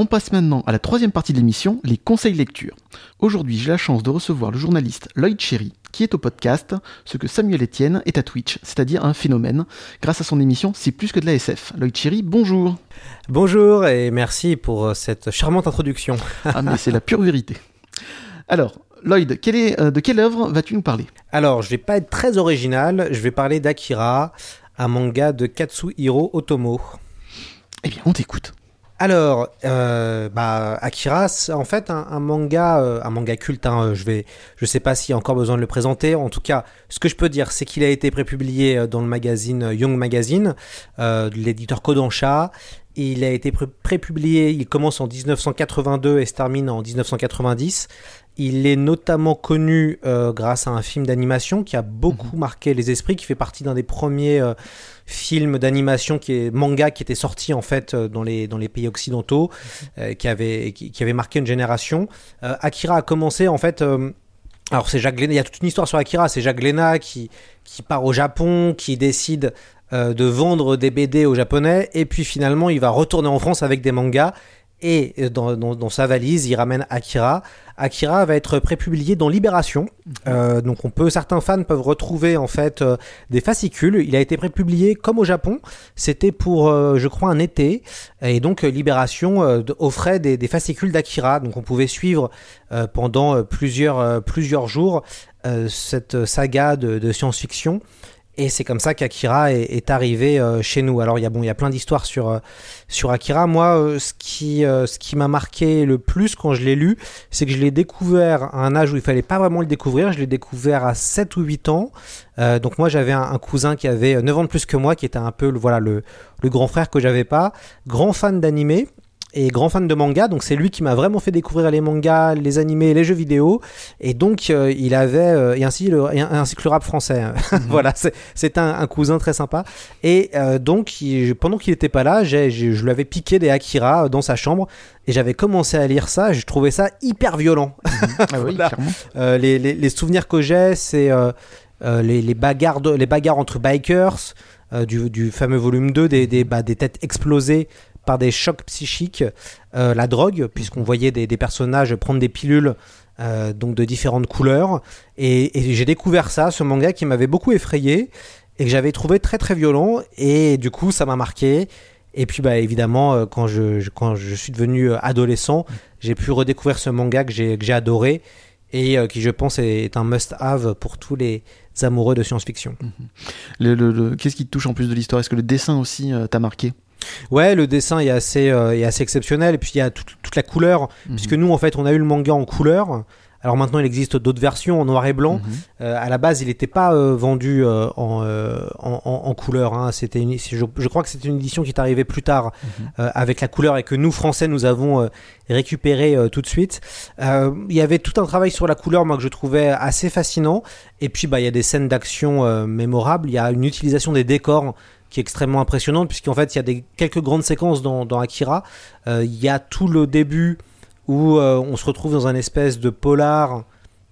On passe maintenant à la troisième partie de l'émission, les conseils lecture. Aujourd'hui, j'ai la chance de recevoir le journaliste Lloyd Cherry, qui est au podcast ce que Samuel Etienne est à Twitch, c'est-à-dire un phénomène. Grâce à son émission C'est plus que de la SF. Lloyd Cherry, bonjour. Bonjour et merci pour cette charmante introduction. ah mais c'est la pure vérité. Alors, Lloyd, est, euh, de quelle œuvre vas-tu nous parler? Alors, je vais pas être très original, je vais parler d'Akira, un manga de Katsuhiro Otomo. Eh bien, on t'écoute. Alors, euh, bah, Akira, c'est en fait un, manga, euh, un manga culte. Hein, je vais, je sais pas s'il y a encore besoin de le présenter. En tout cas, ce que je peux dire, c'est qu'il a été prépublié dans le magazine Young Magazine, de l'éditeur Kodansha. Il a été prépublié, il commence en 1982 et se termine en 1990. Il est notamment connu euh, grâce à un film d'animation qui a beaucoup mhm. marqué les esprits, qui fait partie d'un des premiers euh, films d'animation qui est manga qui était sorti en fait euh, dans les dans les pays occidentaux, mhm. qui avait qui, avait marqué une génération. Akira a commencé en fait. alors c'est Jacques il y a toute une histoire sur Akira, c'est Jacques Glénat qui, qui part au Japon, qui décide de vendre des BD aux Japonais, et puis finalement il va retourner en France avec des mangas, et dans, sa valise, il ramène Akira. Akira va être prépublié dans Libération. Mhm. Euh, donc on peut, certains fans peuvent retrouver en fait euh, des fascicules. Il a été prépublié comme au Japon. C'était pour, euh, je crois, un été. Et donc Libération offrait des, des fascicules d'Akira. Donc on pouvait suivre pendant plusieurs plusieurs jours cette saga de, de science-fiction. Et c'est comme ça qu'Akira est, arrivé euh, chez nous. Alors il y a bon, il y a plein d'histoires sur euh, sur Akira. Moi, euh, ce qui ce qui m'a marqué le plus quand je l'ai lu, c'est que je l'ai découvert à un âge où il fallait pas vraiment le découvrir. Je l'ai découvert à 7 ou 8 ans. donc moi, j'avais un, cousin qui avait 9 ans de plus que moi, qui était un peu le voilà le le grand frère que j'avais pas. Grand fan d'animé et grand fan de manga, donc c'est lui qui m'a vraiment fait découvrir les mangas, les animés, les jeux vidéo, et donc euh, il avait euh, et ainsi le ainsi que le rap français. Mhm. voilà, c'est un, un, cousin très sympa. Et euh, donc pendant qu'il n'était pas là, je lui avais piqué des Akira dans sa chambre et j'avais commencé à lire ça. Je trouvais ça hyper violent. Mhm. Ah oui, les, les, les, souvenirs que j'ai, c'est les, les bagarres les bagarres entre bikers. du, du, fameux volume 2 des, des, bah, des têtes explosées par des chocs psychiques, euh, la drogue, puisqu'on voyait des, personnages prendre des pilules euh, donc de différentes couleurs. Et, j'ai découvert ça, ce manga qui m'avait beaucoup effrayé et que j'avais trouvé très très violent. Et du coup, ça m'a marqué. Et puis, bah, évidemment, euh, quand je, quand je suis devenu adolescent, j'ai pu redécouvrir ce manga que j'ai adoré et qui, je pense, est un must-have pour tous les amoureux de science-fiction. Mhm. Qu'est-ce qui te touche en plus de l'histoire? Est-ce que le dessin aussi t'a marqué? Ouais, le dessin est assez, euh, est assez exceptionnel. Et puis il y a toute, la couleur, mhm. puisque nous, en fait, on a eu le manga en couleur. Alors maintenant, il existe d'autres versions en noir et blanc. Euh, à la base, il n'était pas euh, vendu en, en, couleur. Hein. C'était je, crois que c'était une édition qui est arrivée plus tard mhm. avec la couleur et que nous, Français, nous avons récupéré tout de suite. Il y avait tout un travail sur la couleur, moi, que je trouvais assez fascinant. Et puis, bah, il y a des scènes d'action mémorables. Il y a une utilisation des décors qui est extrêmement impressionnante puisqu'en fait il y a des, quelques grandes séquences dans, dans Akira. Euh, il y a tout le début où euh, on se retrouve dans un espèce de polar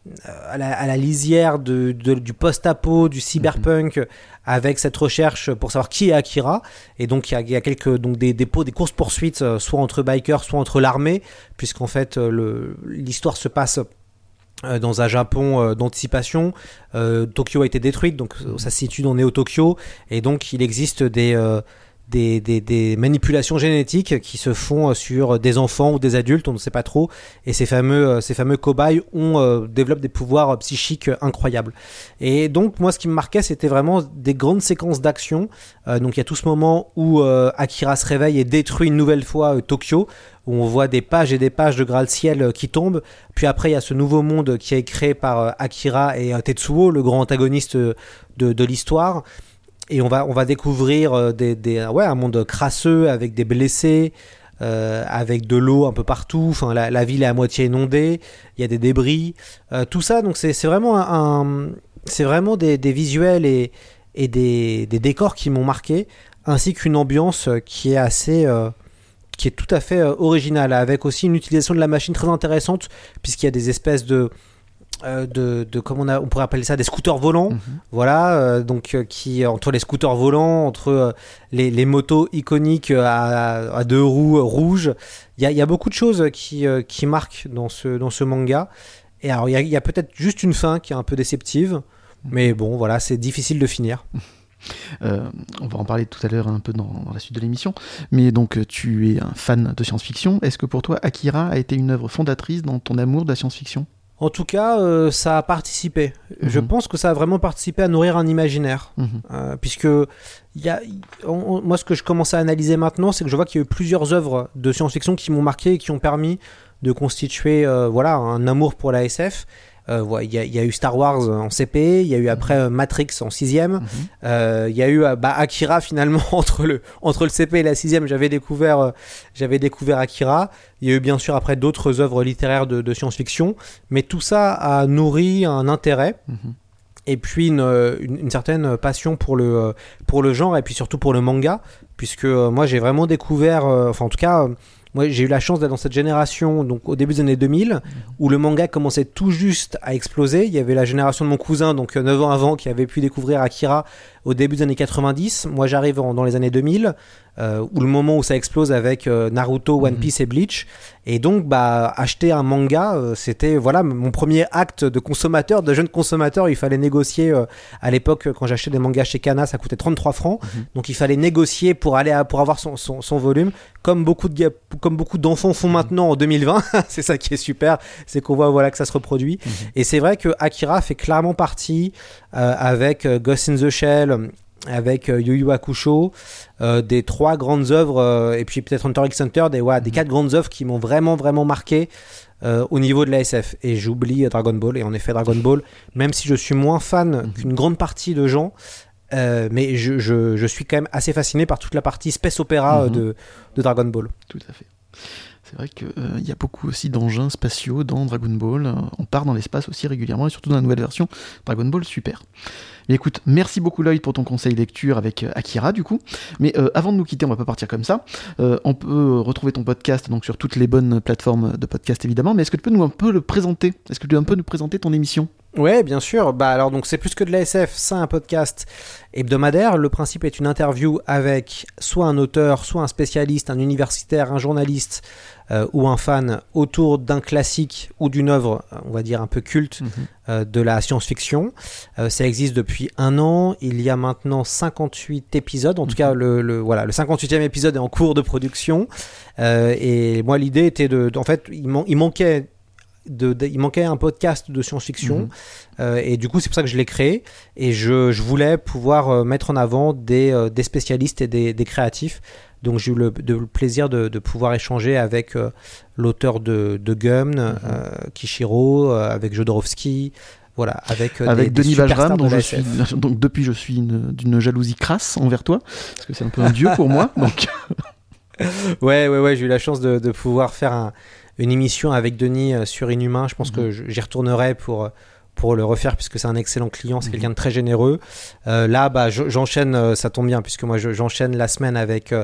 euh, à la, à, la, lisière de, du post-apo, du cyberpunk, mhm. avec cette recherche pour savoir qui est Akira. Et donc il y a, il y a quelques donc des, des, des courses poursuites, soit entre bikers, soit entre l'armée, puisqu'en fait l'histoire se passe euh, dans un Japon euh, d'anticipation. Euh, Tokyo a été détruite, donc ça se situe dans Neo Tokyo, et donc il existe des, des, des, des, manipulations génétiques qui se font sur des enfants ou des adultes, on ne sait pas trop, et ces fameux, ces fameux cobayes ont, développent des pouvoirs psychiques incroyables. Et donc moi ce qui me marquait c'était vraiment des grandes séquences d'action. donc il y a tout ce moment où Akira se réveille et détruit une nouvelle fois Tokyo, où on voit des pages et des pages de Graal-Ciel euh, qui tombent. Puis après, il y a ce nouveau monde qui est créé par euh, Akira et euh, Tetsuo, le grand antagoniste de, de l'histoire. Et on va, on va découvrir des, des, ouais, un monde crasseux avec des blessés, avec de l'eau un peu partout. Enfin, la, ville est à moitié inondée. Il y a des débris. tout ça, donc c'est vraiment un, vraiment des, des, visuels et, et des, des décors qui m'ont marqué, ainsi qu'une ambiance qui est assez qui est tout à fait euh, original, avec aussi une utilisation de la machine très intéressante, puisqu'il y a des espèces de, euh, de, de comment on, a, on pourrait appeler ça des scooters volants Mhm. voilà euh, donc euh, qui entre les scooters volants entre les, les motos iconiques à, à deux roues rouges il y a, il y a beaucoup de choses qui, qui marquent dans ce, dans ce manga et alors il y a, peut-être juste une fin qui est un peu déceptive mais bon voilà c'est difficile de finir Euh, on va en parler tout à l'heure un peu dans, dans la suite de l'émission. Mais donc, tu es un fan de science-fiction. Est-ce que pour toi, Akira a été une œuvre fondatrice dans ton amour de la science-fiction? En tout cas euh, ça a participé je Mhm. pense que ça a vraiment participé à nourrir un imaginaire Mhm. Euh, puisque il y a, on- on- moi ce que je commence à analyser maintenant, c'est que je vois qu'il y a eu plusieurs œuvres de science-fiction qui m'ont marqué et qui ont permis de constituer euh, voilà un amour pour la SF. Euh, Il y, a- il y a eu Star Wars en CP, il y a eu après euh, Matrix en sixième, Mhm. euh, il y a eu euh, bah, Akira finalement entre le entre le CP et la sixième, j'avais découvert euh, j'avais découvert Akira. Il y a eu bien sûr après d'autres œuvres littéraires de, de science-fiction, mais tout ça a nourri un intérêt Mhm. et puis une, euh, une, une certaine passion pour le, euh, pour le genre et puis surtout pour le manga, puisque euh, moi j'ai vraiment découvert, euh, enfin en tout cas, euh, moi j'ai eu la chance d'être dans cette génération, donc au début des années 2000, où le manga commençait tout juste à exploser. Il y avait la génération de mon cousin, donc euh, 9 ans avant, qui avait pu découvrir Akira au début des années 90. Moi j'arrive dans les années 2000, euh, où le moment où ça explose avec euh, Naruto, One Mhm. Piece et Bleach. Et donc, bah, acheter un manga, euh, c'était voilà mon premier acte de consommateur, de jeune consommateur. Il fallait négocier. euh, à l'époque, quand j'achetais des mangas chez Kana, ça coûtait 33 francs. Mhm. Donc, il fallait négocier pour aller à- pour avoir son, son, son volume, comme beaucoup de comme beaucoup d'enfants font maintenant en 2020. c'est ça qui est super, c'est qu'on voit voilà que ça se reproduit. Mhm. Et c'est vrai que Akira fait clairement partie avec Ghost in the Shell. Avec euh, Yu Yu Hakusho, euh, des trois grandes œuvres, euh, et puis peut-être Hunter x Hunter, des, ouais, des Mhm. quatre grandes œuvres qui m'ont vraiment, vraiment marqué euh, au niveau de la SF. Et j'oublie euh, Dragon Ball, et en effet, Dragon Ball, même si je suis moins fan Mhm. qu'une grande partie de gens, euh, mais je, je, je suis quand même assez fasciné par toute la partie space opéra euh, Mhm. de, de Dragon Ball. Tout à fait. C'est vrai qu'il y a beaucoup aussi d'engins spatiaux dans Dragon Ball. Euh, On part dans l'espace aussi régulièrement, et surtout dans la nouvelle version Dragon Ball Super. Mais écoute, merci beaucoup Lloyd pour ton conseil lecture avec euh, Akira du coup. Mais euh, avant de nous quitter, on va pas partir comme ça. Euh, on peut euh, retrouver ton podcast donc sur toutes les bonnes plateformes de podcast évidemment. Mais est-ce que tu peux nous un peu le présenter? Est-ce que tu peux un peu nous présenter ton émission? Ouais, bien sûr. Bah alors donc c'est plus que de la SF, c'est un podcast hebdomadaire. Le principe est une interview avec soit un auteur, soit un spécialiste, un universitaire, un journaliste euh, ou un fan autour d'un classique ou d'une œuvre, on va dire un peu culte euh, de la science-fiction. Euh, ça existe depuis un an. Il y a maintenant 58 épisodes. En tout cas, le, le- voilà, le 58e épisode est en cours de production. Et moi, l'idée était de, en fait, il, man- il manquait de, de- il manquait un podcast de science-fiction. Mhm. Euh, et du coup, c'est pour ça que je l'ai créé. Et je, je voulais pouvoir euh, mettre en avant des, euh, des spécialistes et des, des créatifs. Donc, j'ai eu le, de- le plaisir de, de pouvoir échanger avec euh, l'auteur de, de Gum, Mhm. euh, Kishiro, euh, avec Jodorowsky. Voilà, avec, avec des, des Denis superstars Bajram, de dont je suis donc depuis je suis une- d'une jalousie crasse envers toi, parce que c'est un peu un dieu pour moi. Donc Ouais, ouais, ouais, j'ai eu la chance de pouvoir faire un- une émission avec Denis euh, sur Inhumain. Je pense Mhm. que je- j'y retournerai pour, euh, pour le refaire puisque c'est un excellent client, c'est Mhm. quelqu'un de très généreux. Euh, là, bah, je- j'enchaîne, ça tombe bien puisque moi je- j'enchaîne la semaine avec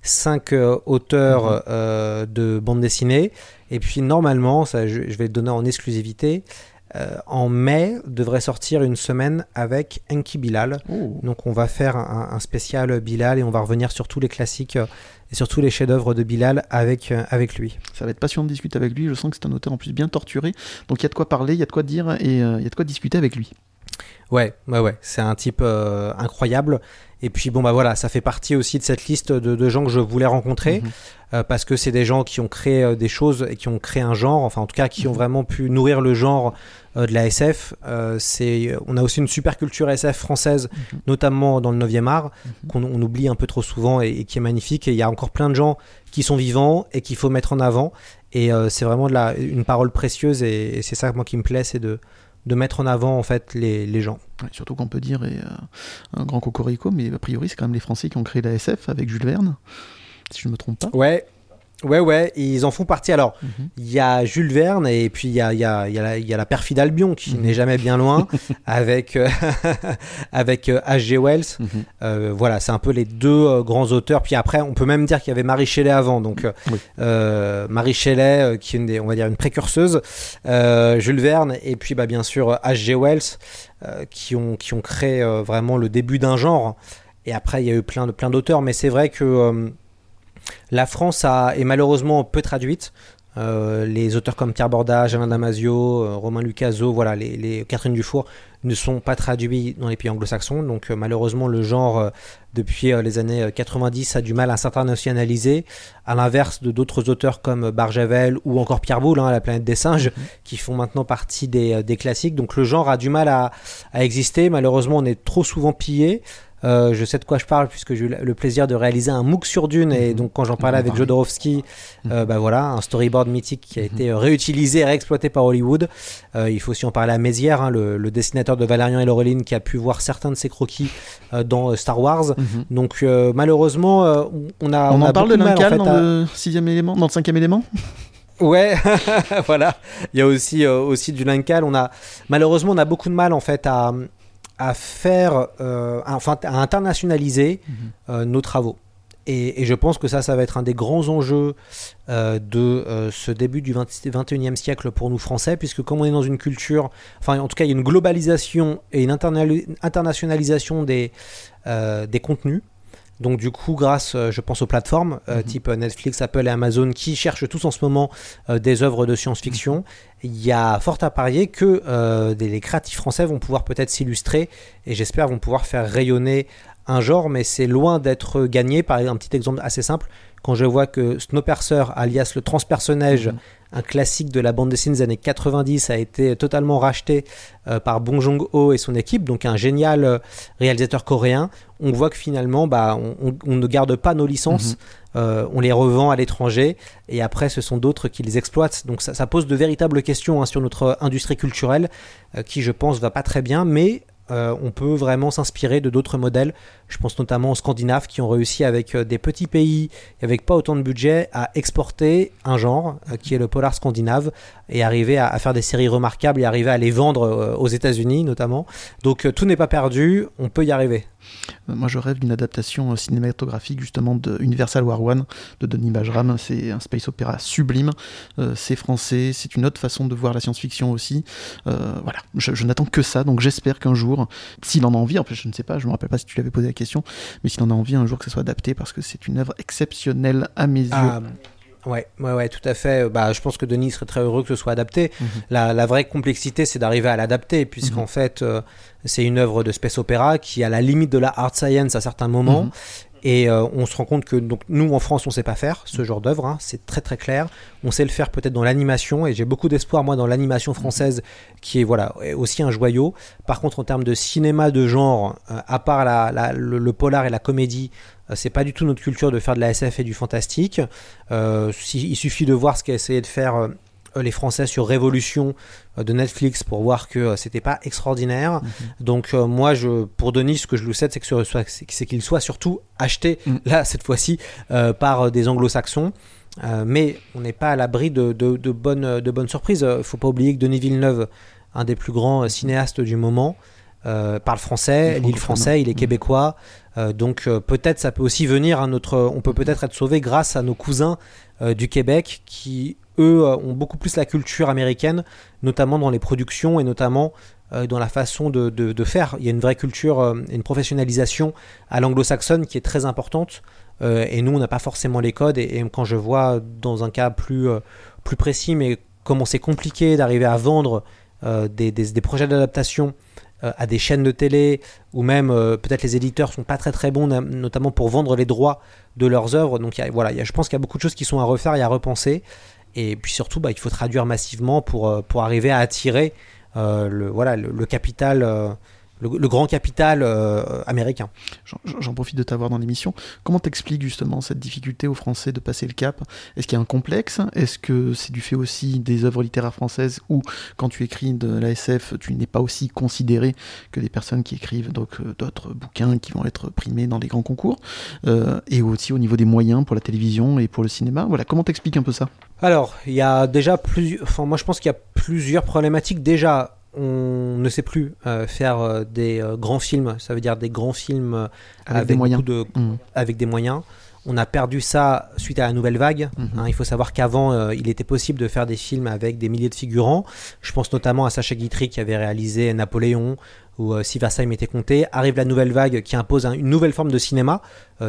cinq auteurs Mhm. euh, de bande dessinée. Et puis normalement, ça, je, je vais le donner en exclusivité. Euh, en mai devrait sortir une semaine avec Enki Bilal. Donc on va faire un, un spécial Bilal et on va revenir sur tous les classiques euh, et sur tous les chefs-d'œuvre de Bilal avec, euh, avec lui. Ça va être passionnant de discuter avec lui. Je sens que c'est un auteur en plus bien torturé. Donc il y a de quoi parler, il y a de quoi dire et il y a de quoi discuter avec lui. Ouais, ouais, ouais, c'est un type incroyable. Et puis bon bah voilà, ça fait partie aussi de cette liste de, de gens que je voulais rencontrer Mhm. euh, parce que c'est des gens qui ont créé euh, des choses et qui ont créé un genre, enfin en tout cas qui ont Mhm. vraiment pu nourrir le genre euh, de la SF. Euh, c'est, on a aussi une super culture SF française, Mhm. notamment dans le 9e art, qu'on on oublie un peu trop souvent et, et qui est magnifique. Et il y a encore plein de gens qui sont vivants et qu'il faut mettre en avant. Et c'est vraiment de la, une parole précieuse et, et c'est ça moi qui me plaît, c'est de, de mettre en avant en fait les, les gens. Ouais, surtout qu'on peut dire et, euh, un grand cocorico, mais a priori c'est quand même les Français qui ont créé la SF avec Jules Verne, si je ne me trompe pas. Ouais. Ouais, ouais, ils en font partie. Alors, mhm. il y a Jules Verne et puis il y a, y, a, y, a y a, la perfide Albion qui mhm. n'est jamais bien loin avec, euh, avec H.G. Wells. Mhm. euh, voilà, c'est un peu les deux euh, grands auteurs. Puis après, on peut même dire qu'il y avait Marie Shelley avant. Donc, euh, Marie Shelley, qui est une des, on va dire une précurseuse, Jules Verne et puis bah, bien sûr H.G. Wells qui, ont, qui ont créé vraiment le début d'un genre. Et après, il y a eu plein de plein d'auteurs, mais c'est vrai que la France a, est malheureusement peu traduite. Euh, les auteurs comme Pierre Bordage, Alain Damasio, euh, Romain Lucaso, voilà, les, Catherine Dufour ne sont pas traduits dans les pays anglo-saxons. Donc euh, malheureusement, le genre, depuis les années 90, a du mal à s'internationaliser, à l'inverse de d'autres auteurs comme Barjavel ou encore Pierre Boulle, hein, La planète des singes, mhm. qui font maintenant partie des, classiques. Donc le genre a du mal à, à exister. Malheureusement, on est trop souvent pillé. Euh, je sais de quoi je parle puisque j'ai eu le plaisir de réaliser un MOOC sur Dune et mhm. donc quand j'en parlais avec Jodorowsky, mhm. euh, bah voilà, un storyboard mythique qui a été mhm. réutilisé et réexploité par Hollywood. Euh, il faut aussi en parler à Mézières, hein, le, le, dessinateur de Valérian et Laureline qui a pu voir certains de ses croquis euh, dans Star Wars. Donc malheureusement, on a on, en parle de l'Incal dans le sixième élément, dans le cinquième élément? Ouais, voilà. Il y a aussi aussi du Lincal. On a malheureusement on a beaucoup de mal en fait à à faire, euh, enfin à internationaliser mhm. euh, nos travaux. Et, je pense que ça, ça va être un des grands enjeux euh, de ce début du 20, 21e siècle pour nous Français, puisque comme on est dans une culture, enfin en tout cas il y a une globalisation et une internationalisation des, des contenus, donc du coup, grâce, euh, je pense aux plateformes euh, mhm. type Netflix, Apple et Amazon qui cherchent tous en ce moment euh, des œuvres de science-fiction, mhm. il y a fort à parier que les créatifs français vont pouvoir peut-être s'illustrer et j'espère vont pouvoir faire rayonner un genre, mais c'est loin d'être gagné. Par exemple, un petit exemple assez simple, quand je vois que Snowpiercer, alias le transpersonnage, mhm. Un classique de la bande dessinée des années 90, a été totalement racheté euh, par Bong Joon-ho et son équipe, donc un génial euh, réalisateur coréen, on voit que finalement, bah, on, ne garde pas nos licences, mhm. euh, on les revend à l'étranger, et après, ce sont d'autres qui les exploitent. Donc ça, pose de véritables questions hein, sur notre industrie culturelle, qui, je pense, va pas très bien, mais on peut vraiment s'inspirer de d'autres modèles. Je pense notamment aux Scandinaves qui ont réussi avec euh, des petits pays avec pas autant de budget à exporter un genre euh, qui est le polar scandinave et arriver à, faire des séries remarquables et arriver à les vendre aux États-Unis notamment. Donc tout n'est pas perdu, on peut y arriver. Moi, je rêve d'une adaptation cinématographique justement de Universal War One de Denis Bajram. C'est un space opéra sublime. c'est français, c'est une autre façon de voir la science-fiction aussi. voilà, je n'attends que ça. Donc j'espère qu'un jour s'il en a envie, en fait je ne sais pas, je me rappelle pas si tu l'avais posé la question, mais s'il en a envie un jour que ça soit adapté parce que c'est une œuvre exceptionnelle à mes ah, yeux. Ouais, ouais, ouais, tout à fait. Bah, je pense que Denis serait très heureux que ce soit adapté. Mhm. la, vraie complexité, c'est d'arriver à l'adapter, puisqu'en mhm. fait, euh, c'est une œuvre de space opéra qui a la limite de la hard science à certains moments. Mhm. Et euh, on se rend compte que donc, nous, en France, on sait pas faire ce genre d'œuvre. Hein. c'est très très clair. On sait le faire peut-être dans l'animation. Et j'ai beaucoup d'espoir, moi, dans l'animation française, qui est voilà aussi un joyau. Par contre, en termes de cinéma de genre, euh, à part la, le, polar et la comédie, euh, c'est pas du tout notre culture de faire de la SF et du fantastique. il suffit de voir ce qu'a essayé de faire euh, les Français sur Révolution euh, de Netflix pour voir que euh, c'était pas extraordinaire. Mhm. Donc moi, je, pour Denis, ce que je lui souhaite, c'est qu'il soit surtout acheté mhm. là cette fois-ci par des Anglo-Saxons. mais on n'est pas à l'abri de, de, bonnes, de bonnes surprises. Il faut pas oublier que Denis Villeneuve, un des plus grands cinéastes du moment, parle français, lit le français, il est mhm. québécois. donc peut-être ça peut aussi venir à notre, on peut peut-être être sauvé grâce à nos cousins du Québec qui eux euh, ont beaucoup plus la culture américaine, notamment dans les productions et notamment euh, dans la façon de, faire. Il y a une vraie culture, euh, une professionnalisation à l'anglo-saxonne qui est très importante. et nous, on n'a pas forcément les codes. Et, quand je vois dans un cas plus, précis, mais comment c'est compliqué d'arriver à vendre des, des, projets d'adaptation à des chaînes de télé, ou même peut-être les éditeurs sont pas très très bons, notamment pour vendre les droits de leurs œuvres. Donc voilà, je pense qu'il y a beaucoup de choses qui sont à refaire et à repenser. Et puis surtout, bah, il faut traduire massivement pour, euh, arriver à attirer euh, voilà, le, capital, euh, le, grand capital américain. J'en profite de t'avoir dans l'émission. Comment t'expliques justement cette difficulté aux Français de passer le cap? Est-ce qu'il y a un complexe? Est-ce que c'est du fait aussi des œuvres littéraires françaises où, quand tu écris de la SF, tu n'es pas aussi considéré que des personnes qui écrivent d'autres bouquins qui vont être primés dans des grands concours? Et aussi au niveau des moyens pour la télévision et pour le cinéma? Voilà, comment t'expliques un peu ça? Alors, il y a déjà plusieurs. Enfin, moi, je pense qu'il y a plusieurs problématiques. Déjà, on ne sait plus euh, faire euh, des euh, grands films. Ça veut dire des grands films avec, des moyens. De, mmh. avec des moyens. On a perdu ça suite à la nouvelle vague. Mmh. Hein. il faut savoir qu'avant, il était possible de faire des films avec des milliers de figurants. Je pense notamment à Sacha Guitry qui avait réalisé Napoléon, ou si Versailles m'était compté, arrive la nouvelle vague qui impose une nouvelle forme de cinéma,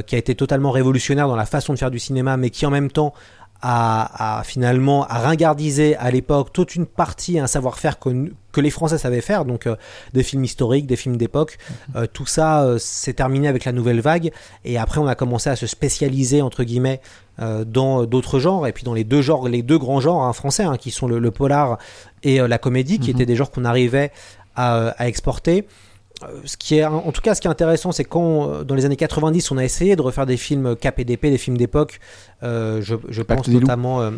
qui a été totalement révolutionnaire dans la façon de faire du cinéma, mais qui en même temps a, finalement à ringardiser à l'époque toute une partie, un savoir-faire que, que, les Français savaient faire, donc euh, des films historiques, des films d'époque. Mhm. Euh, tout ça euh, s'est terminé avec la nouvelle vague, et après on a commencé à se spécialiser entre guillemets dans d'autres genres, et puis dans les deux genres, les deux grands genres hein, français, hein, qui sont le, polar et la comédie, qui mhm. étaient des genres qu'on arrivait à, à exporter. Euh, ce qui est, en tout cas, ce qui est intéressant, c'est quand, euh, dans les années 90, on a essayé de refaire des films KPDP, des films d'époque. Euh, je, je pense notamment.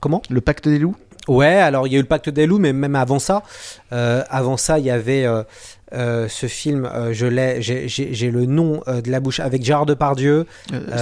comment? Le Pacte des loups? Ouais, alors il y a eu le Pacte des loups, mais même avant ça, avant ça, il y avait ce film. je l'ai, j'ai le nom de la bouche avec Gérard Depardieu.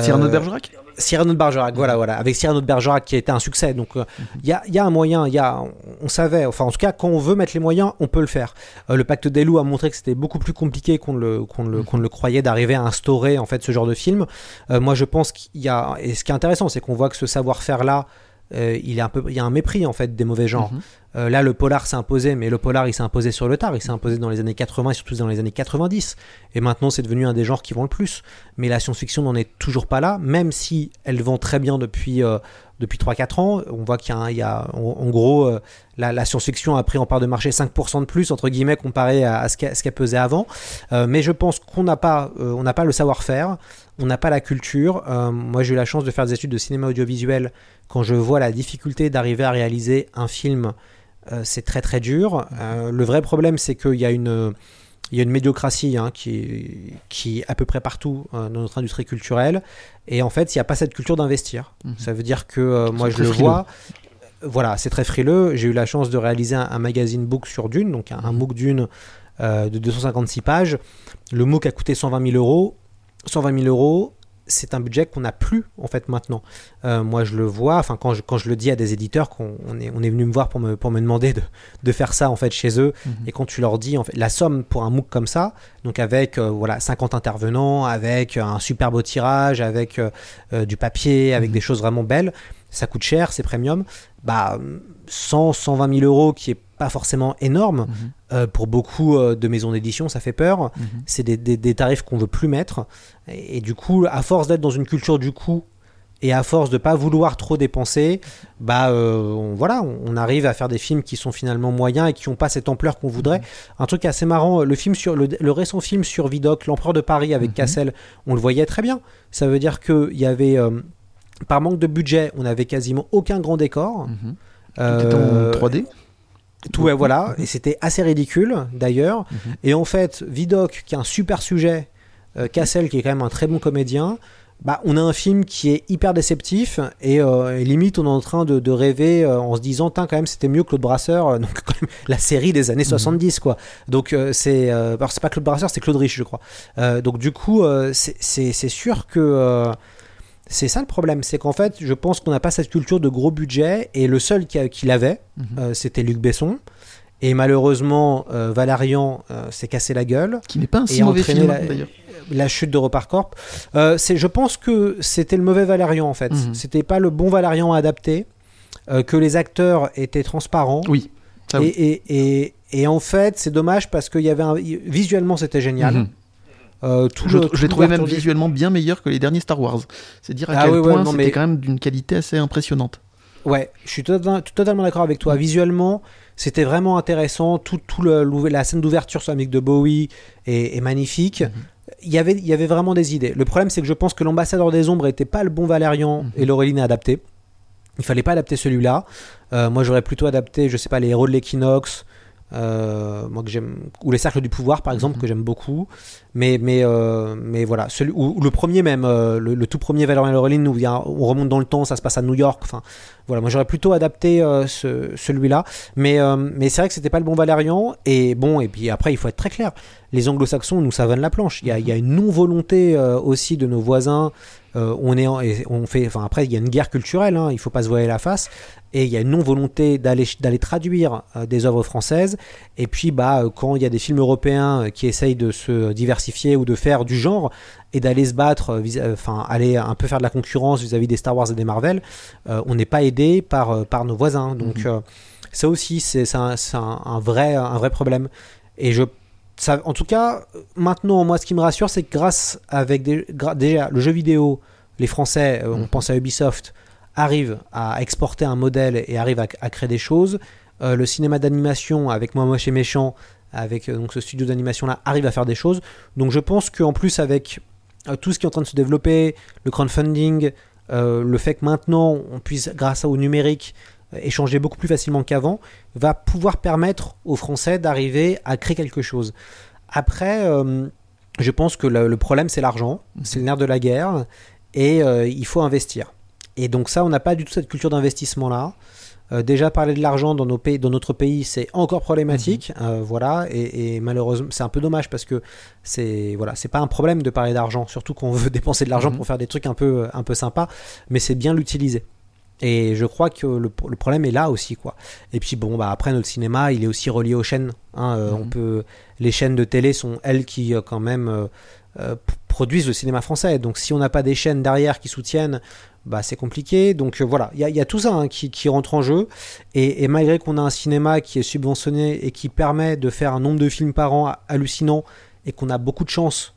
Cyrano de Bergerac Cyrano de Bergerac, voilà, voilà, avec Cyrano de Bergerac qui a été un succès. Donc, il euh, y, a, y, a, un moyen, il y a, on savait, enfin, en tout cas, quand on veut mettre les moyens, on peut le faire. Euh, le Pacte des loups a montré que c'était beaucoup plus compliqué qu'on le, le, le croyait d'arriver à instaurer en fait ce genre de film. Euh, moi, je pense qu'il y a, et ce qui est intéressant, c'est qu'on voit que ce savoir-faire là euh, il, est un peu, il y a un mépris en fait des mauvais genres. Mhm. Euh, là, le polar s'est imposé, mais le polar il s'est imposé sur le tard, il s'est imposé dans les années 80 et surtout dans les années 90. Et maintenant, c'est devenu un des genres qui vont le plus. Mais la science-fiction n'en est toujours pas là, même si elle vend très bien depuis, euh, depuis 3-4 ans. On voit qu'il y a, en, gros, la, science-fiction a pris en part de marché 5% de plus, entre guillemets, comparé à, ce qu'elle pesait avant. mais je pense qu'on n'a pas, on n'a pas le savoir-faire, on n'a pas la culture. moi, j'ai eu la chance de faire des études de cinéma audiovisuel quand je vois la difficulté d'arriver à réaliser un film, euh, c'est très très dur. Euh, le vrai problème, c'est qu'il y a une, il y a une médiocratie hein, qui, qui est à peu près partout euh, dans notre industrie culturelle. Et en fait, il n'y a pas cette culture d'investir. Mhm. Ça veut dire que moi, je le vois. Voilà, c'est très frileux. J'ai eu la chance de réaliser un, magazine book sur Dune, donc un, un MOOC Dune de 256 pages. Le MOOC a coûté 120 000 euros. 120 000 euros, c'est un budget qu'on n'a plus en fait maintenant. Euh, moi je le vois, enfin quand je, quand je le dis à des éditeurs qu'on est, on est venu me voir pour me, pour me demander de, de faire ça en fait chez eux, mhm. et quand tu leur dis en fait la somme pour un MOOC comme ça, donc avec euh, voilà 50 intervenants, avec un super beau tirage, avec euh, du papier, avec mhm. des choses vraiment belles, ça coûte cher, c'est premium, bah 100, 120 000 euros qui est pas forcément énorme. Mhm. Euh, pour beaucoup euh, de maisons d'édition, ça fait peur. Mhm. C'est des, tarifs qu'on veut plus mettre. Et, du coup, à force d'être dans une culture du coût et à force de pas vouloir trop dépenser, bah euh, on, voilà, on, arrive à faire des films qui sont finalement moyens et qui n'ont pas cette ampleur qu'on voudrait. Mhm. Un truc assez marrant, le film sur le, récent film sur Vidocq, l'empereur de Paris avec Cassel, on le voyait très bien. Ça veut dire que il y avait par manque de budget, on n'avait quasiment aucun grand décor. Tout en 3D tout, ouais, voilà, et c'était assez ridicule d'ailleurs. Mhm. Et en fait, Vidocq, qui est un super sujet, euh, Cassel, qui est quand même un très bon comédien, bah, on a un film qui est hyper déceptif et, euh, limite on est en train de, rêver euh, en se disant quand même c'était mieux Claude Brasseur donc quand même, la série des années 70 mhm. quoi donc c'est alors c'est pas Claude Brasseur c'est Claude Rich je crois donc du coup c'est sûr que c'est ça le problème, c'est qu'en fait, je pense qu'on n'a pas cette culture de gros budget et le seul qui, l'avait, mhm. euh, c'était Luc Besson. Et malheureusement, euh, Valérian euh, s'est cassé la gueule. Qui n'est pas un si mauvais film d'ailleurs. La chute de Reparcorp. c'est, je pense que c'était le mauvais Valérian en fait. Mhm. C'était pas le bon Valérian adapté. que les acteurs étaient transparents. Oui. et, et, et, en fait, c'est dommage parce qu'il y avait un... visuellement c'était génial. Mhm. Euh, tout je, l'ai trouvé même visuellement bien meilleur que les derniers Star Wars. C'est dire à ah quel point c'était quand même d'une qualité assez impressionnante. Ouais, je suis totalement d'accord avec toi. Visuellement, c'était vraiment intéressant. Tout, tout le, la scène d'ouverture sur la musique de Bowie est, magnifique. Mhm. Il, y avait, il y avait vraiment des idées. Le problème, c'est que je pense que l'ambassadeur des ombres était pas le bon Valérian mhm. et Laureline a adapté. Il fallait pas adapter celui-là. Euh, moi, j'aurais plutôt adapté, je sais pas, les héros de l'équinoxe, euh, moi que j'aime, ou les cercles du pouvoir par exemple que j'aime beaucoup, mais mais euh, mais voilà, celui ou, le premier même, euh, le, tout premier Valerian Laureline où on remonte dans le temps, ça se passe à New York, enfin voilà, moi j'aurais plutôt adapté ce, celui-là, mais mais c'est vrai que c'était pas le bon Valérian. Et bon et puis après il faut être très clair, les Anglo-Saxons nous savonnent la planche, il y a, une non volonté aussi de nos voisins. Euh, on est on fait, enfin après il y a une guerre culturelle, hein, il faut pas se voiler la face, et il y a une non volonté d'aller d'aller traduire euh, des œuvres françaises. Et puis bah euh, quand il y a des films européens qui essayent de se diversifier ou de faire du genre et d'aller se battre, enfin aller un peu faire de la concurrence vis-à-vis des Star Wars et des Marvel, on n'est pas aidé par par nos voisins. Donc mhm. ça aussi c'est un, un, vrai un vrai problème. Et je en tout cas, maintenant, moi, ce qui me rassure, c'est que grâce avec déjà le jeu vidéo, les Français, euh, on mhm. pense à Ubisoft, arrivent à exporter un modèle et arrivent à, créer des choses. Euh, le cinéma d'animation avec Moi Moche et Méchant, avec euh, donc ce studio d'animation là, arrive à faire des choses. Donc je pense qu'en plus avec tout ce qui est en train de se développer, le crowdfunding, le fait que maintenant on puisse, grâce au numérique, échanger beaucoup plus facilement qu'avant, va pouvoir permettre aux Français d'arriver à créer quelque chose. Après, euh, je pense que le, problème, c'est l'argent, mhm. c'est le nerf de la guerre, et euh, il faut investir. Et donc ça, on n'a pas du tout cette culture d'investissement-là. Euh, déjà parler de l'argent dans, nos pays, dans notre pays, c'est encore problématique, mhm. voilà, et, malheureusement, c'est un peu dommage parce que c'est voilà, c'est pas un problème de parler d'argent, surtout qu'on veut dépenser de l'argent mhm. pour faire des trucs un peu un peu sympas, mais c'est bien l'utiliser. Et je crois que le, problème est là aussi, quoi. Et puis bon, bah après notre cinéma, il est aussi relié aux chaînes. Hein, euh, On mhm. peut, les chaînes de télé sont elles qui euh, quand même euh, produisent le cinéma français. Donc si on n'a pas des chaînes derrière qui soutiennent, bah c'est compliqué. Donc voilà, il y, a tout ça hein, qui, qui, rentre en jeu. Et, et malgré qu'on a un cinéma qui est subventionné et qui permet de faire un nombre de films par an hallucinant et qu'on a beaucoup de chance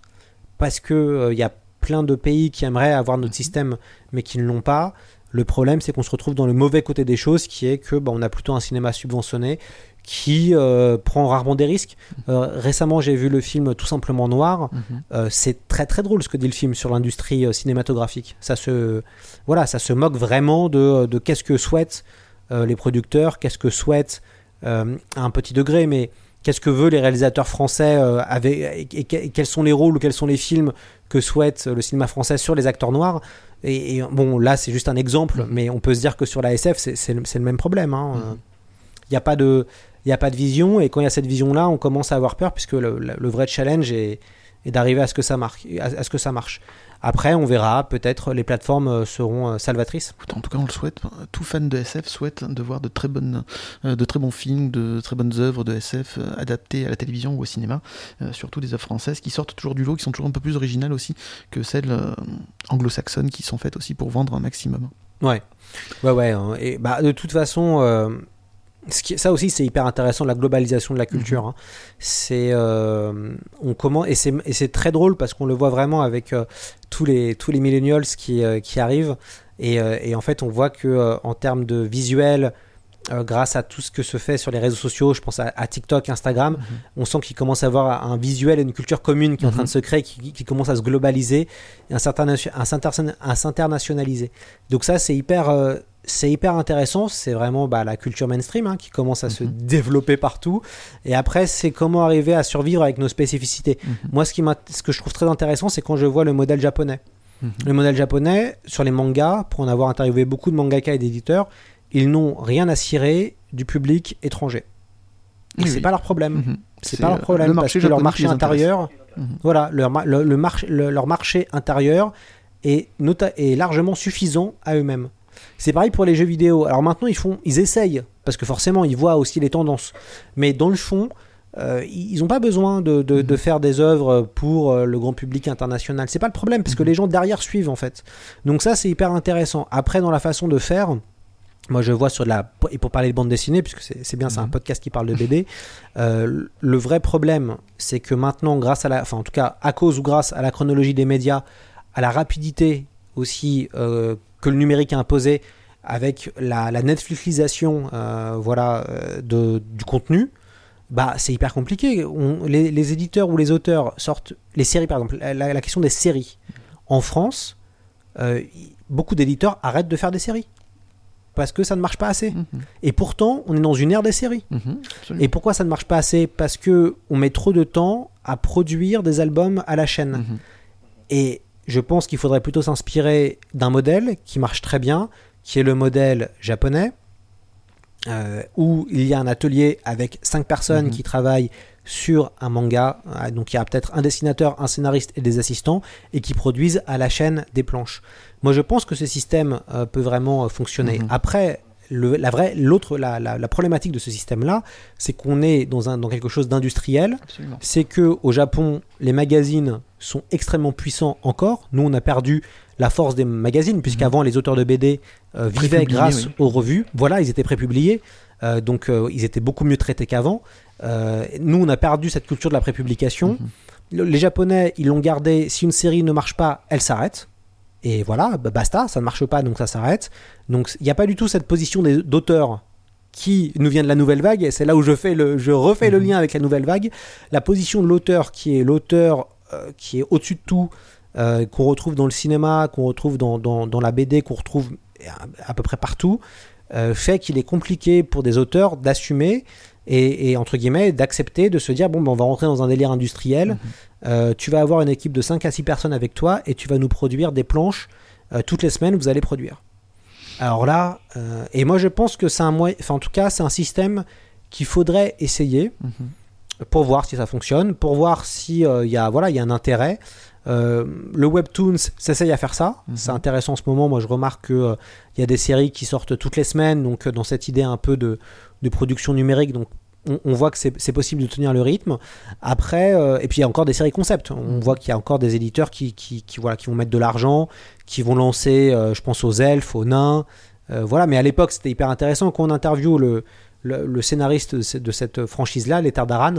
parce que il y a plein de pays qui aimeraient avoir notre mhm. système mais qui ne l'ont pas. Le problème, c'est qu'on se retrouve dans le mauvais côté des choses, qui est que bah, on a plutôt un cinéma subventionné qui euh, prend rarement des risques. Euh, récemment, j'ai vu le film Tout simplement noir. Mhm. Euh, c'est très très drôle ce que dit le film sur l'industrie cinématographique. Ça se voilà, ça se moque vraiment de, de qu'est-ce que souhaitent les producteurs, qu'est-ce que souhaitent à un petit degré, mais qu'est-ce que veulent les réalisateurs français avec, et, quels sont les rôles ou quels sont les films que souhaite le cinéma français sur les acteurs noirs. Et, bon, là, c'est juste un exemple, mm. mais on peut se dire que sur la SF, c'est le, même problème. Il hein. n'y mm. a pas de il a pas de vision et quand il y a cette vision là on commence à avoir peur puisque le, vrai challenge est, d'arriver à ce que ça marche à, ce que ça marche après, on verra, peut-être les plateformes euh, seront euh, salvatrices. En tout cas, on le souhaite. Tout fan de SF souhaite de voir de très, bonnes, euh, de très bons films, de très bonnes œuvres de SF adaptées à la télévision ou au cinéma, surtout des œuvres françaises qui sortent toujours du lot, qui sont toujours un peu plus originales aussi que celles anglo-saxonnes qui sont faites aussi pour vendre un maximum. Ouais, ouais, ouais. Hein. Et bah, de toute façon, ça aussi, c'est hyper intéressant, la globalisation de la culture. Mhm. Hein. C'est, euh, on comment et c'est très drôle parce qu'on le voit vraiment avec euh, tous les tous les millennials qui, euh, qui arrivent et, et, en fait, on voit que en termes de visuel, grâce à tout ce que se fait sur les réseaux sociaux, je pense à, à TikTok, Instagram, mhm. on sent qu'il commence à avoir un visuel et une culture commune qui est en train de mhm. se créer, qui, qui, commence à se globaliser et à s'internationaliser. Donc ça, c'est hyper c'est hyper intéressant, c'est vraiment bah, la culture mainstream hein, qui commence à se mhm. développer partout. Et après, c'est comment arriver à survivre avec nos spécificités. Mhm. Moi, ce, qui ce que je trouve très intéressant, c'est quand je vois le modèle japonais. Mhm. Le modèle japonais, sur les mangas, pour en avoir interviewé beaucoup de mangaka et d'éditeurs, ils n'ont rien à cirer du public étranger. Et c'est pas leur problème. C'est pas leur problème parce que leur marché intérieur, voilà, leur, le, marché, leur marché intérieur est, est largement suffisant à eux-mêmes. C'est pareil pour les jeux vidéo. Alors maintenant, ils font, ils essayent parce que forcément, ils voient aussi les tendances. Mais dans le fond, euh, ils n'ont pas besoin de, mhm. faire des œuvres pour euh, le grand public international. C'est pas le problème parce que mhm. les gens derrière suivent en fait. Donc ça, c'est hyper intéressant. Après, dans la façon de faire. Moi, je vois sur la. Et pour parler de bande dessinée, puisque c'est bien, c'est un mhm. podcast qui parle de BD. Euh, le vrai problème, c'est que maintenant, grâce à la. Enfin, en tout cas, à cause ou grâce à la chronologie des médias, à la rapidité aussi que le numérique a imposé avec la, Netflixisation euh, voilà, euh, de, du contenu, bah, c'est hyper compliqué. les, éditeurs ou les auteurs sortent les séries, par exemple, la, question des séries. En France, euh, beaucoup d'éditeurs arrêtent de faire des séries. parce que ça ne marche pas assez. Mhm. Et pourtant, on est dans une ère des séries. Mhm. Et pourquoi ça ne marche pas assez? Parce que on met trop de temps à produire des albums à la chaîne. Mhm. Et je pense qu'il faudrait plutôt s'inspirer d'un modèle qui marche très bien, qui est le modèle japonais, euh, où il y a un atelier avec cinq personnes Mhm. qui travaillent sur un manga. Euh, Donc il y a peut-être un dessinateur, un scénariste et des assistants, et qui produisent à la chaîne des planches. Moi je pense que ce système euh, peut vraiment fonctionner. Mhm. Après, le, la vraie, l'autre, la, la- la problématique de ce système-là, c'est qu'on est dans, un, dans quelque chose d'industriel c'est que au Japon, les magazines sont extrêmement puissants encore. Nous, on a perdu la force des magazines, puisqu'avant, les auteurs de BD euh, vivaient grâce oui. aux revues. Voilà, ils étaient prépubliés, euh, donc euh, ils étaient beaucoup mieux traités qu'avant. Nous, on a perdu cette culture de la prépublication. Mhm. Le- Les Japonais, ils l'ont gardé. Si une série ne marche pas, elle s'arrête. Et voilà, bah, basta, ça ne marche pas, donc ça s'arrête. Donc il n'y a pas du tout cette position d'auteur qui nous vient de la nouvelle vague, et c'est là où je, fais le, je refais le Mhm. lien avec la nouvelle vague. La position de l'auteur qui est l'auteur euh, qui est au-dessus de tout, euh, qu'on retrouve dans le cinéma, qu'on retrouve dans, dans, dans la BD, qu'on retrouve à, à peu près partout, euh, fait qu'il est compliqué pour des auteurs d'assumer et, et, entre guillemets d'accepter de se dire bon ben, on va rentrer dans un délire industriel Mhm. euh, tu vas avoir une équipe de 5 à 6 personnes avec toi et tu vas nous produire des planches euh, toutes les semaines vous allez produire alors là euh, et moi je pense que c'est un moyen enfin en tout cas c'est un système qu'il faudrait essayer Mhm. pour voir si ça fonctionne pour voir si il y a voilà il y a un intérêt Euh, le webtoons s'essaye à faire ça Mhm. c'est intéressant en ce moment moi je remarque que euh, il y a des séries qui sortent toutes les semaines donc euh, dans cette idée un peu de, de production numérique donc on, on voit que c'est possible de tenir le rythme. Après euh, et puis il y a encore des séries concept. On Mhm. voit qu'il y a encore des éditeurs qui, qui, qui, voilà qui vont mettre de l'argent qui vont lancer euh, je pense aux elfes aux nains euh, voilà. Mais à l'époque c'était hyper intéressant. Quand on interview le, le, le scénariste de cette, de cette franchise là l'état d'Aran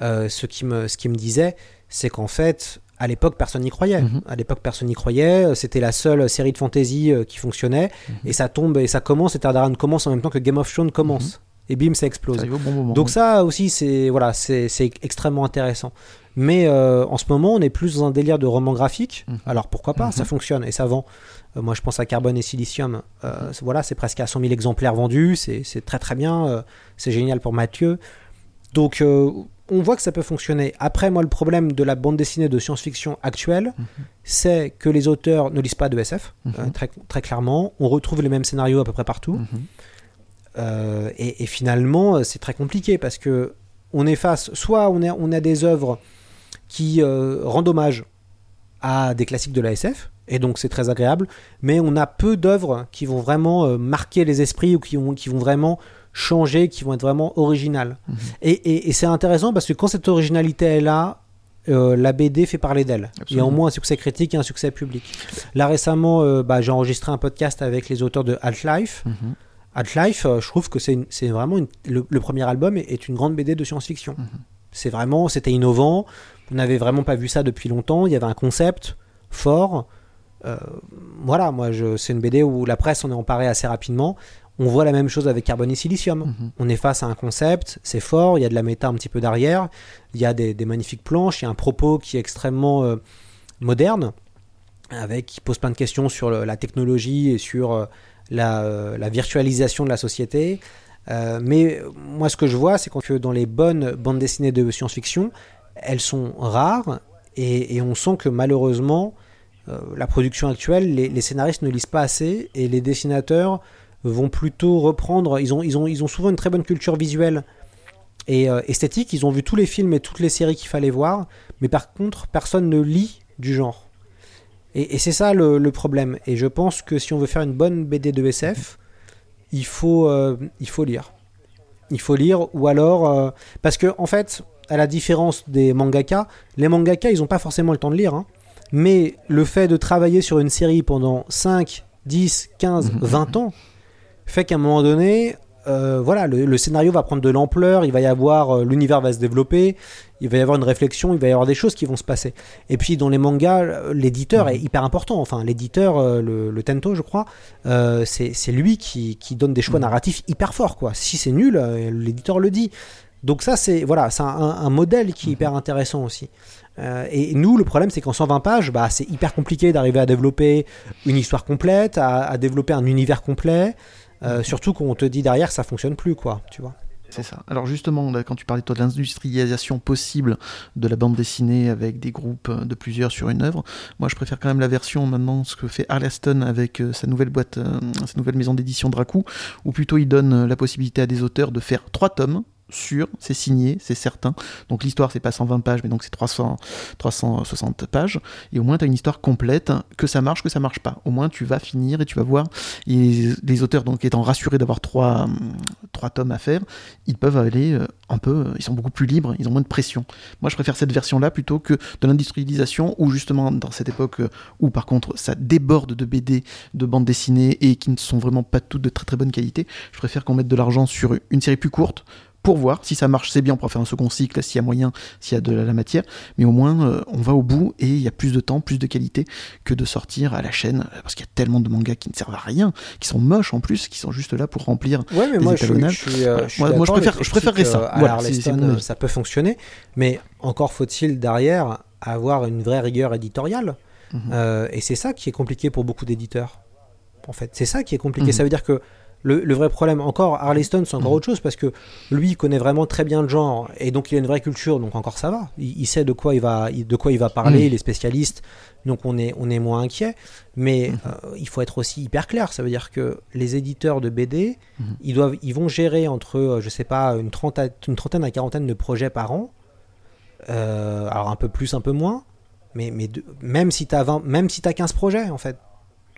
euh, ce qui me ce qui me disait c'est qu'en fait à l'époque personne n'y croyait. Mhm. à l'époque personne n'y croyait. C'était la seule série de fantasy euh, qui fonctionnait. Mhm. et ça tombe et ça commence et Tardaran commence en même temps que Game of Thrones commence. Et bim ça explose. Bon moment. donc ça aussi c'est voilà c'est extrêmement intéressant. Mais euh, en ce moment on est plus dans un délire de roman graphique. Mhm. alors pourquoi pas? Mhm. ça fonctionne et ça vend. Euh, moi je pense à Carbone et Silicium. Euh, voilà c'est presque à 100 000 exemplaires vendus. C'est c'est très très bien. Euh, c'est génial pour Mathieu. Donc euh, on voit que ça peut fonctionner après moi le problème de la bande dessinée de science-fiction actuelle Mhm. c'est que les auteurs ne lisent pas de SF Mhm. euh, très, très clairement on retrouve les mêmes scénarios à peu près partout Mhm. euh, et, et finalement, euh, c'est très compliqué parce que on est face, soit on, a des œuvres qui euh, rendent hommage à des classiques de la SF, et donc c'est très agréable, mais on a peu d'œuvres qui vont vraiment marquer les esprits ou qui vont vraiment changer, qui vont être vraiment originales. Mhm. Et, et- et c'est intéressant parce que quand cette originalité est là, euh, la BD fait parler d'elle. Il y a au moins un succès critique et un succès public. Là récemment, euh, bah, j'ai enregistré un podcast avec les auteurs de Half-Life. Mhm. Half-Life, euh, je trouve que c'est vraiment une- le, le premier album est, est une grande BD de science-fiction. Mhm. C'est vraiment, c'était innovant. On n'avait vraiment pas vu ça depuis longtemps. Il y avait un concept fort. Voilà, moi, c'est une BD où la presse en est emparée assez rapidement. On voit la même chose avec Carbone et Silicium. Mhm. On est face à un concept, c'est fort, il y a de la méta un petit peu derrière, il y a des, des magnifiques planches, il y a un propos qui est extrêmement euh, moderne, avec qui pose plein de questions sur le- la technologie et sur euh, la, euh, la virtualisation de la société. Mais moi, ce que je vois, c'est que dans les bonnes bandes dessinées de science-fiction, elles sont rares et, et on sent que malheureusement, la production actuelle, les, les scénaristes ne lisent pas assez et les dessinateurs vont plutôt reprendre. Ils ont, ils ont, ils ont souvent une très bonne culture visuelle et euh, esthétique. Ils ont vu tous les films et toutes les séries qu'il fallait voir, mais par contre, personne ne lit du genre. Et, et c'est ça le, le problème. Et je pense que si on veut faire une bonne BD de SF, il faut, euh, il faut lire. Il faut lire, ou alors. euh, parce que, en fait, à la différence des mangaka, les mangaka, ils n'ont pas forcément le temps de lire. hein. Mais le fait de travailler sur une série pendant 5, 10, 15, Mhm. 20 ans fait qu'à un moment donné, euh, voilà, le, le scénario va prendre de l'ampleur, il va y avoir, euh, l'univers va se développer, il va y avoir une réflexion, il va y avoir des choses qui vont se passer. Et puis dans les mangas, l'éditeur est hyper important. Enfin, l'éditeur, euh, le, le Tento, je crois, c'est lui qui, qui donne des choix Mhm. narratifs hyper forts. Quoi. Si c'est nul, l'éditeur le dit. Donc ça, c'est voilà, c'est un, un modèle qui est hyper intéressant aussi. Euh, et nous, le problème, c'est qu'en 120 pages, bah, c'est hyper compliqué d'arriver à développer une histoire complète, à, développer un univers complet. Euh, surtout qu'on te dit derrière ça fonctionne plus, quoi, tu vois. C'est ça. Alors justement, quand tu parlais toi, de l'industrialisation possible de la bande dessinée avec des groupes de plusieurs sur une œuvre, moi je préfère quand même la version maintenant, ce que fait Arleston avec euh, sa nouvelle boîte, sa nouvelle maison d'édition Dracou, où plutôt il donne la possibilité à des auteurs de faire trois tomes sûr, c'est signé, c'est certain. Donc l'histoire, c'est pas 120 pages, mais donc c'est 300, 360 pages. Et au moins, tu as une histoire complète, que ça marche, que ça marche pas. Au moins, tu vas finir et tu vas voir. Et les auteurs, donc étant rassurés d'avoir trois, trois tomes à faire, ils peuvent aller euh, un peu, ils sont beaucoup plus libres, ils ont moins de pression. Moi, je préfère cette version-là plutôt que de l'industrialisation, où justement, dans cette époque euh, où par contre, ça déborde de BD, de bandes dessinées et qui ne sont vraiment pas toutes de très très bonne qualité, je préfère qu'on mette de l'argent sur une série plus courte pour voir si ça marche, c'est bien, on pourra faire un second cycle s'il y a moyen, s'il y a de la matière, mais au moins euh, on va au bout et il y a plus de temps, plus de qualité que de sortir à la chaîne, euh, parce qu'il y a tellement de mangas qui ne servent à rien, qui sont moches en plus, qui sont juste là pour remplir ouais, mais moi, Je, euh, moi, je préfère, je préférerais ça. voilà, ça peut fonctionner, mais encore faut-il derrière avoir une vraie rigueur éditoriale, mhm. et c'est ça qui est compliqué pour beaucoup d'éditeurs. En fait, c'est ça qui est compliqué. Mhm. Ça veut dire que le, vrai problème, encore, Harley c'est encore mm. autre chose parce que lui, il connaît vraiment très bien le genre et donc il a une vraie culture, donc encore ça va. Il, sait de quoi il va, de quoi il va parler, mm. les spécialistes, donc on est, on est moins inquiet. Mais mm. euh, il faut être aussi hyper clair. Ça veut dire que les éditeurs de BD, ils, doivent, ils vont gérer entre, euh, je sais pas, une trentaine, une trentaine à quarantaine de projets par an. Euh, alors un peu plus, un peu moins. Mais, mais même si tu as, même si as 15 projets, en fait,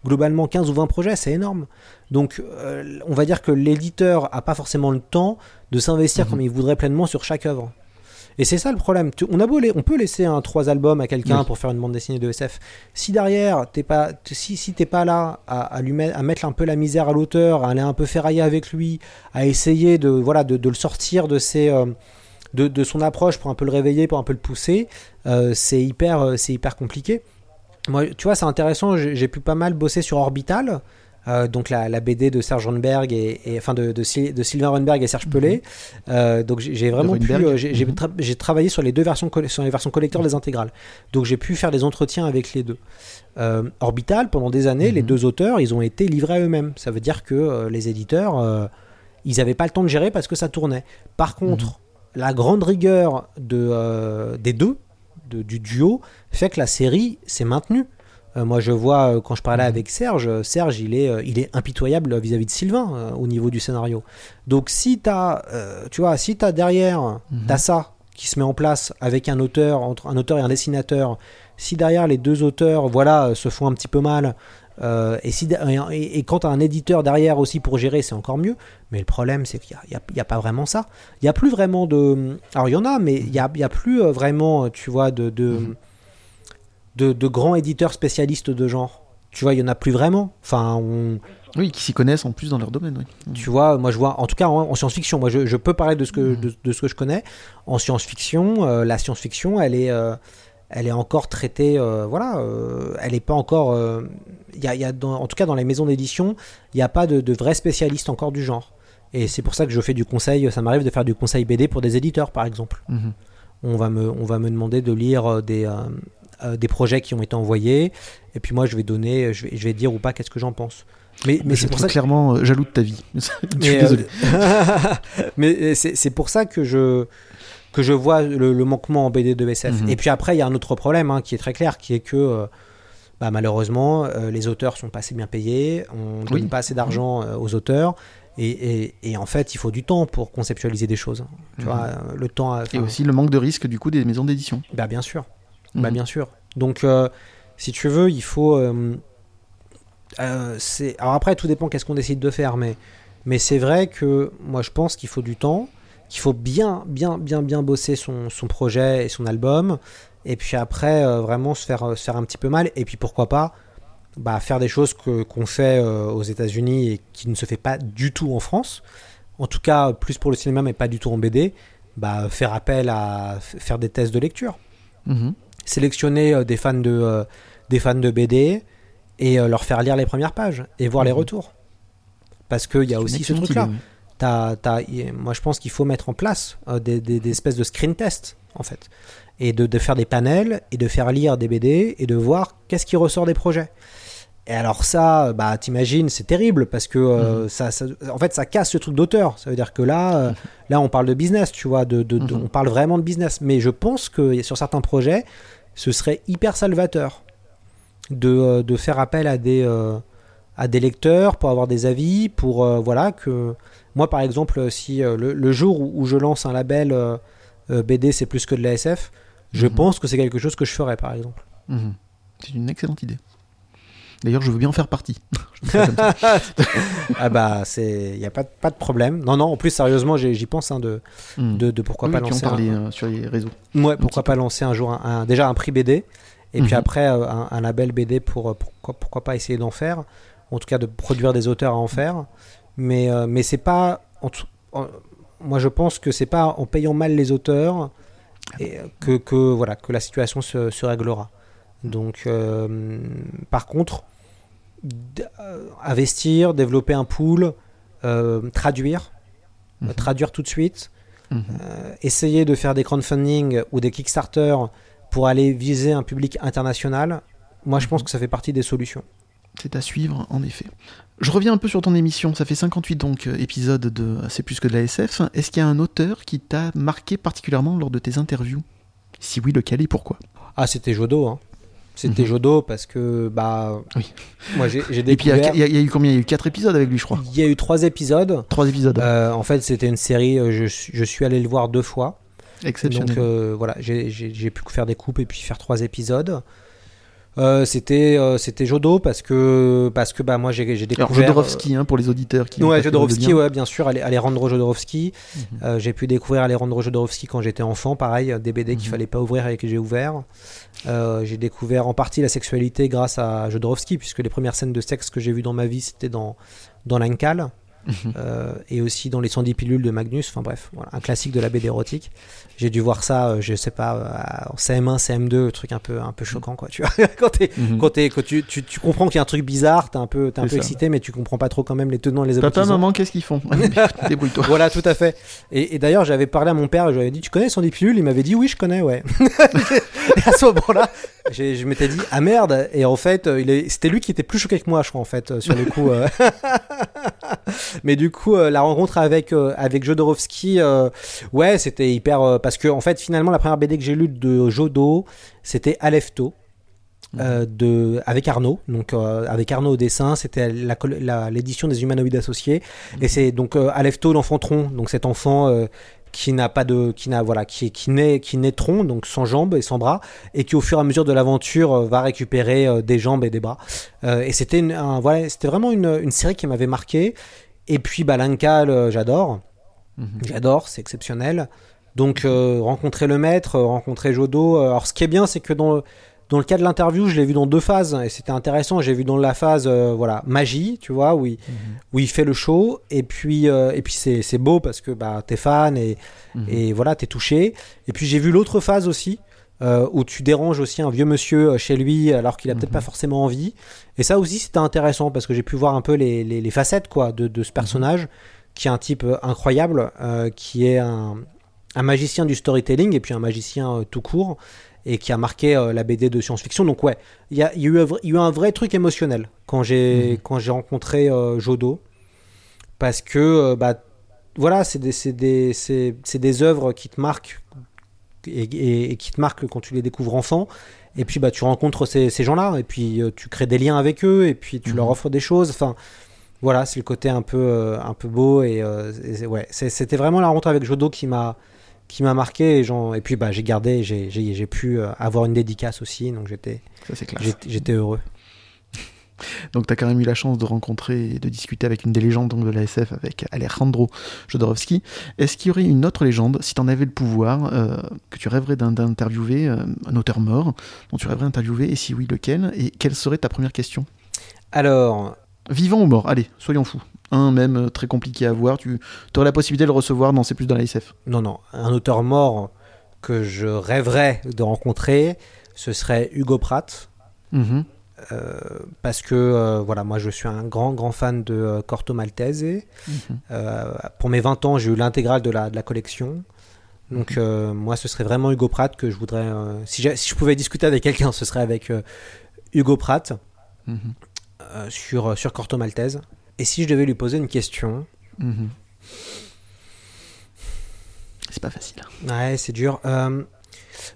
globalement 15 ou 20 projets, c'est énorme. Donc euh, on va dire que l'éditeur a pas forcément le temps de s'investir mhm. comme il voudrait pleinement sur chaque œuvre. Et c'est ça le problème. On, a beau on peut laisser un trois albums à quelqu'un pour faire une bande dessinée de SF. Si derrière, t'es pas, si, si t'es pas là à, lui mettre, à mettre un peu la misère à l'auteur, à aller un peu ferrailler avec lui, à essayer de, voilà, de, le sortir de ses, euh, de, son approche pour un peu le réveiller, pour un peu le pousser, euh, c'est hyper, c'est hyper compliqué. Moi, tu vois, c'est intéressant. J'ai pu pas mal bosser sur Orbital. Euh, donc la, BD de Serge Ronberg et, enfin de, de, Sylvain Ronberg et Serge Pelé. Mhm. Euh, donc j'ai vraiment pu, euh, mhm. j'ai travaillé sur les deux versions sur les versions collector des intégrales. Donc j'ai pu faire des entretiens avec les deux. Orbital pendant des années, les mhm. deux auteurs, ils ont été livrés à eux-mêmes. Ça veut dire que les éditeurs, ils n'avaient pas le temps de gérer parce que ça tournait. Par contre, la grande rigueur de, des deux, du duo fait que la série s'est maintenue. Euh, moi, je vois euh, quand je parlais avec Serge, Serge, il est, euh, il est impitoyable vis-à-vis de Sylvain au niveau du scénario. Donc, si tu as, tu vois, si as derrière, ça qui se met en place avec un auteur, entre un auteur et un dessinateur, si derrière les deux auteurs, voilà, se font un petit peu mal, et, si, et, quand tu as un éditeur derrière aussi pour gérer, c'est encore mieux. Mais le problème, c'est qu'il n'y a, pas vraiment ça. Il n'y a plus vraiment de. Alors, il y en a, mais il n'y a, a, plus vraiment, tu vois, de, mhm de, grands éditeurs spécialistes de genre. Tu vois, il y en a plus vraiment. Enfin, Oui, qui s'y connaissent en plus dans leur domaine. Tu vois, moi je vois, en tout cas en, science-fiction, moi je, peux parler de ce que, mmh. de, ce que je connais. En science-fiction, euh, la science-fiction, elle est, euh, elle est encore traitée, euh, voilà, elle n'est pas encore. Il y a, y a en tout cas dans les maisons d'édition, il n'y a pas de, vrais spécialistes encore du genre. Et c'est pour ça que je fais du conseil, ça m'arrive de faire du conseil BD pour des éditeurs par exemple. Mmh. On va, me, on va me demander de lire des, euh, des projets qui ont été envoyés, et puis moi je vais donner, je vais, je vais dire ou pas qu'est-ce que j'en pense. Mais, mais c'est pour ça clairement euh, jaloux de ta vie. je suis désolé. mais c'est pour ça que je que je vois le, manquement en BD de SF. Mhm. Et puis après, il y a un autre problème hein, qui est très clair, qui est que euh, bah, malheureusement, les auteurs sont pas assez bien payés, on ne donne pas assez d'argent aux auteurs. Et, et, en fait, il faut du temps pour conceptualiser des choses. Tu mhm. vois, le temps. Et aussi le manque de risque du coup des maisons d'édition. Bah, bien sûr. Bah, mhm. bien sûr. Donc, euh, si tu veux, il faut. Euh, euh, c'est alors après, tout dépend qu'est-ce qu'on décide de faire, mais, mais c'est vrai que moi, je pense qu'il faut du temps, qu'il faut bien, bien, bien, bien bosser son, son, projet et son album, et puis après, vraiment se faire, se faire un petit peu mal, et puis pourquoi pas. Bah, faire des choses que, qu'on fait aux États-Unis et qui ne se fait pas du tout en France, en tout cas plus pour le cinéma mais pas du tout en BD, bah, faire appel à faire des tests de lecture. Mhm sélectionner euh, des fans de, euh, des fans de BD et euh, leur faire lire les premières pages et voir les mhm. retours. Parce qu'il y a aussi ce truc-là. T'as- y- moi je pense qu'il faut mettre en place euh, des, des- des espèces de screen tests en fait et de, de faire des panels et de faire lire des BD et de voir qu'est-ce qui ressort des projets. Et alors ça, bah t'imagines, c'est terrible parce que euh, ça, ça- en fait, ça casse le truc d'auteur. Ça veut dire que là, euh, là, on parle de business, tu vois, de, de- de- Mhm. on parle vraiment de business. Mais je pense que sur certains projets, ce serait hyper salvateur de, de faire appel à des euh, à des lecteurs pour avoir des avis, pour voilà que moi par exemple, si euh, le, le jour où, où je lance un label euh, euh, BD, c'est plus que de la SF, je Mhm. pense que c'est quelque chose que je ferais par exemple. Mhm. C'est une excellente idée. D'ailleurs, je veux bien en faire partie. Ah bah c'est il y a pas de- pas de problème. Non non, en plus sérieusement, j'y pense hein, de, Mhm. de de pourquoi Oui, pas lancer parlé un, euh, sur les réseaux. ouais, pourquoi pas lancer un jour un, un- déjà un prix BD et puis après euh, un, un label BD pour euh, pourquoi pourquoi pas essayer d'en faire, en tout cas de produire des auteurs à en faire. Mais euh, mais c'est pas en moi je pense que c'est pas en payant mal les auteurs et, euh, que, que voilà que la situation se, se réglera. Donc euh, par contre investir, développer un pool, euh, traduire, Mhm. traduire tout de suite, Mhm. essayer de faire des crowdfunding ou des Kickstarter pour aller viser un public international, moi je pense que ça fait partie des solutions. C'est à suivre, en effet. Je reviens un peu sur ton émission. Ça fait 58 donc euh, épisodes de C'est plus que de la SF. Est-ce qu'il y a un auteur qui t'a marqué particulièrement lors de tes interviews? Si oui, lequel et pourquoi? Ah, c'était Jodo, hein. C'était Mhm. Jodo parce que bah Oui. moi j'ai j'ai Et puis il y a- découvert. y, y eu combien? Il y a eu 4 épisodes avec lui, je crois. Il y a eu trois épisodes. Trois épisodes. Euh, en fait, c'était une série. euh, Je, suis- je suis allé le voir deux fois. Exceptionnel. Donc euh, voilà, j'ai- pu faire des coupes et puis faire trois épisodes. Euh, c'était euh, c'était Jodo parce que parce que bah moi j'ai j'ai Alors, découvert Jodorowsky, hein, pour les auditeurs qui. Ouais, Jodorowsky, ouais, bien sûr, Ale- Alejandro Jodorowsky. Mhm. Euh, j'ai pu découvrir Alejandro Jodorowsky quand j'étais enfant, pareil, des BD qu'il Mhm. fallait pas ouvrir et que j'ai ouvert. Euh, j'ai découvert en partie la sexualité grâce à Jodorowsky, puisque les premières scènes de sexe que j'ai vues dans ma vie, c'était dans, dans l'Incal. Mhm. euh, et aussi dans les 110 pilules de Magnus, enfin bref, voilà, un classique de la BD érotique. J'ai dû voir ça, euh, je sais pas, euh, en CM1, CM2, truc un peu, un peu choquant quoi, tu vois. quand t'es- Mhm. quand, t'es- quand tu, tu, tu comprends qu'il y a un truc bizarre, t'es un peu, t'es un peu excité, mais tu comprends pas trop quand même les tenants et les Papa, aboutissants. maman, qu'est-ce qu'ils font Débrouille-toi. Voilà, tout à fait. Et, et d'ailleurs, j'avais parlé à mon père, je lui avais dit, tu connais son pilules? Il m'avait dit, oui, je connais, ouais. et à ce moment-là, je m'étais dit, ah merde. Et en fait, euh, c'était lui qui était plus choqué que moi, je crois, en fait, euh, sur le coup. euh. Mais du coup, la rencontre avec, avec Jodorowsky, ouais, c'était hyper. parce que, en fait, finalement, la première BD que j'ai lue de Jodo, c'était Alefto. euh, de, avec Arnaud, donc euh, avec Arnaud au dessin, c'était l'édition des humanoïdes associés, et c'est donc euh, Alefto l'enfant-tronc, donc cet enfant qui n'a pas de, qui n'a voilà, qui qui naît, qui naît tronc, donc sans jambes et sans bras, et qui au fur et à mesure de l'aventure euh, va récupérer euh, des jambes et des bras. Euh, et c'était un- voilà, c'était vraiment une, une série qui m'avait marqué. Et puis l'Incal, euh, j'adore, Mhm. j'adore, c'est exceptionnel. Donc euh, rencontrer le maître, rencontrer Jodo. alors ce qui est bien, c'est que dans dans le cas de l'interview, je l'ai vu dans deux phases et c'était intéressant. J'ai vu dans la phase euh, voilà magie, tu vois, où il, Mhm. où il fait le show et puis euh, et puis c'est beau parce que bah t'es fan et Mhm. et voilà t'es touché. Et puis j'ai vu l'autre phase aussi euh, où tu déranges aussi un vieux monsieur chez lui alors qu'il a peut-être Mhm. pas forcément envie. Et ça aussi c'était intéressant parce que j'ai pu voir un peu les, les, les facettes quoi de, de ce personnage qui est un type incroyable, qui est un, un magicien du storytelling et puis un magicien tout court et qui a marqué euh, la BD de science-fiction. Donc ouais, il y a, y eu un vrai- il y a eu un vrai truc émotionnel quand j'ai Mhm. j'ai rencontré euh, Jodo parce que euh, bah voilà, c'est des des des œuvres qui te marquent et, et- et qui te marquent quand tu les découvres enfant. Et puis bah tu rencontres ces, ces gens-là et puis euh, tu crées des liens avec eux et puis tu Mhm. leur offres des choses. Enfin voilà, c'est le côté un peu un peu beau et, et ouais, c'était vraiment la rencontre avec Jodo qui m'a qui m'a marqué et, puis bah j'ai gardé j'ai pu euh, avoir une dédicace aussi donc j'étais heureux. Donc, tu as quand même eu la chance de rencontrer et de discuter avec une des légendes donc, de la SF, avec Alejandro Jodorowsky. Est-ce qu'il y aurait une autre légende, si tu en avais le pouvoir, euh, que tu rêverais d'in- d'interviewer, euh, un auteur mort, dont tu rêverais d'interviewer, et si oui, lequel Et quelle serait ta première question? Alors Vivant ou mort? Allez, soyons fous. Un même euh, très compliqué à voir, tu aurais la possibilité de le recevoir dans C'est plus dans la SF. non non, un auteur mort que je rêverais de rencontrer, ce serait Hugo Pratt. Mhm. Euh, parce que euh, voilà, moi je suis un grand grand fan de euh, Corto Maltese. Mhm. Pour mes 20 ans, j'ai eu l'intégrale de la, de la collection. Donc euh, moi, ce serait vraiment Hugo Pratt que je voudrais. si, je pouvais discuter avec quelqu'un, ce serait avec Hugo Pratt Mhm. sur sur Corto Maltese. Et si je devais lui poser une question, Mhm. C'est pas facile. ouais, c'est dur. Euh,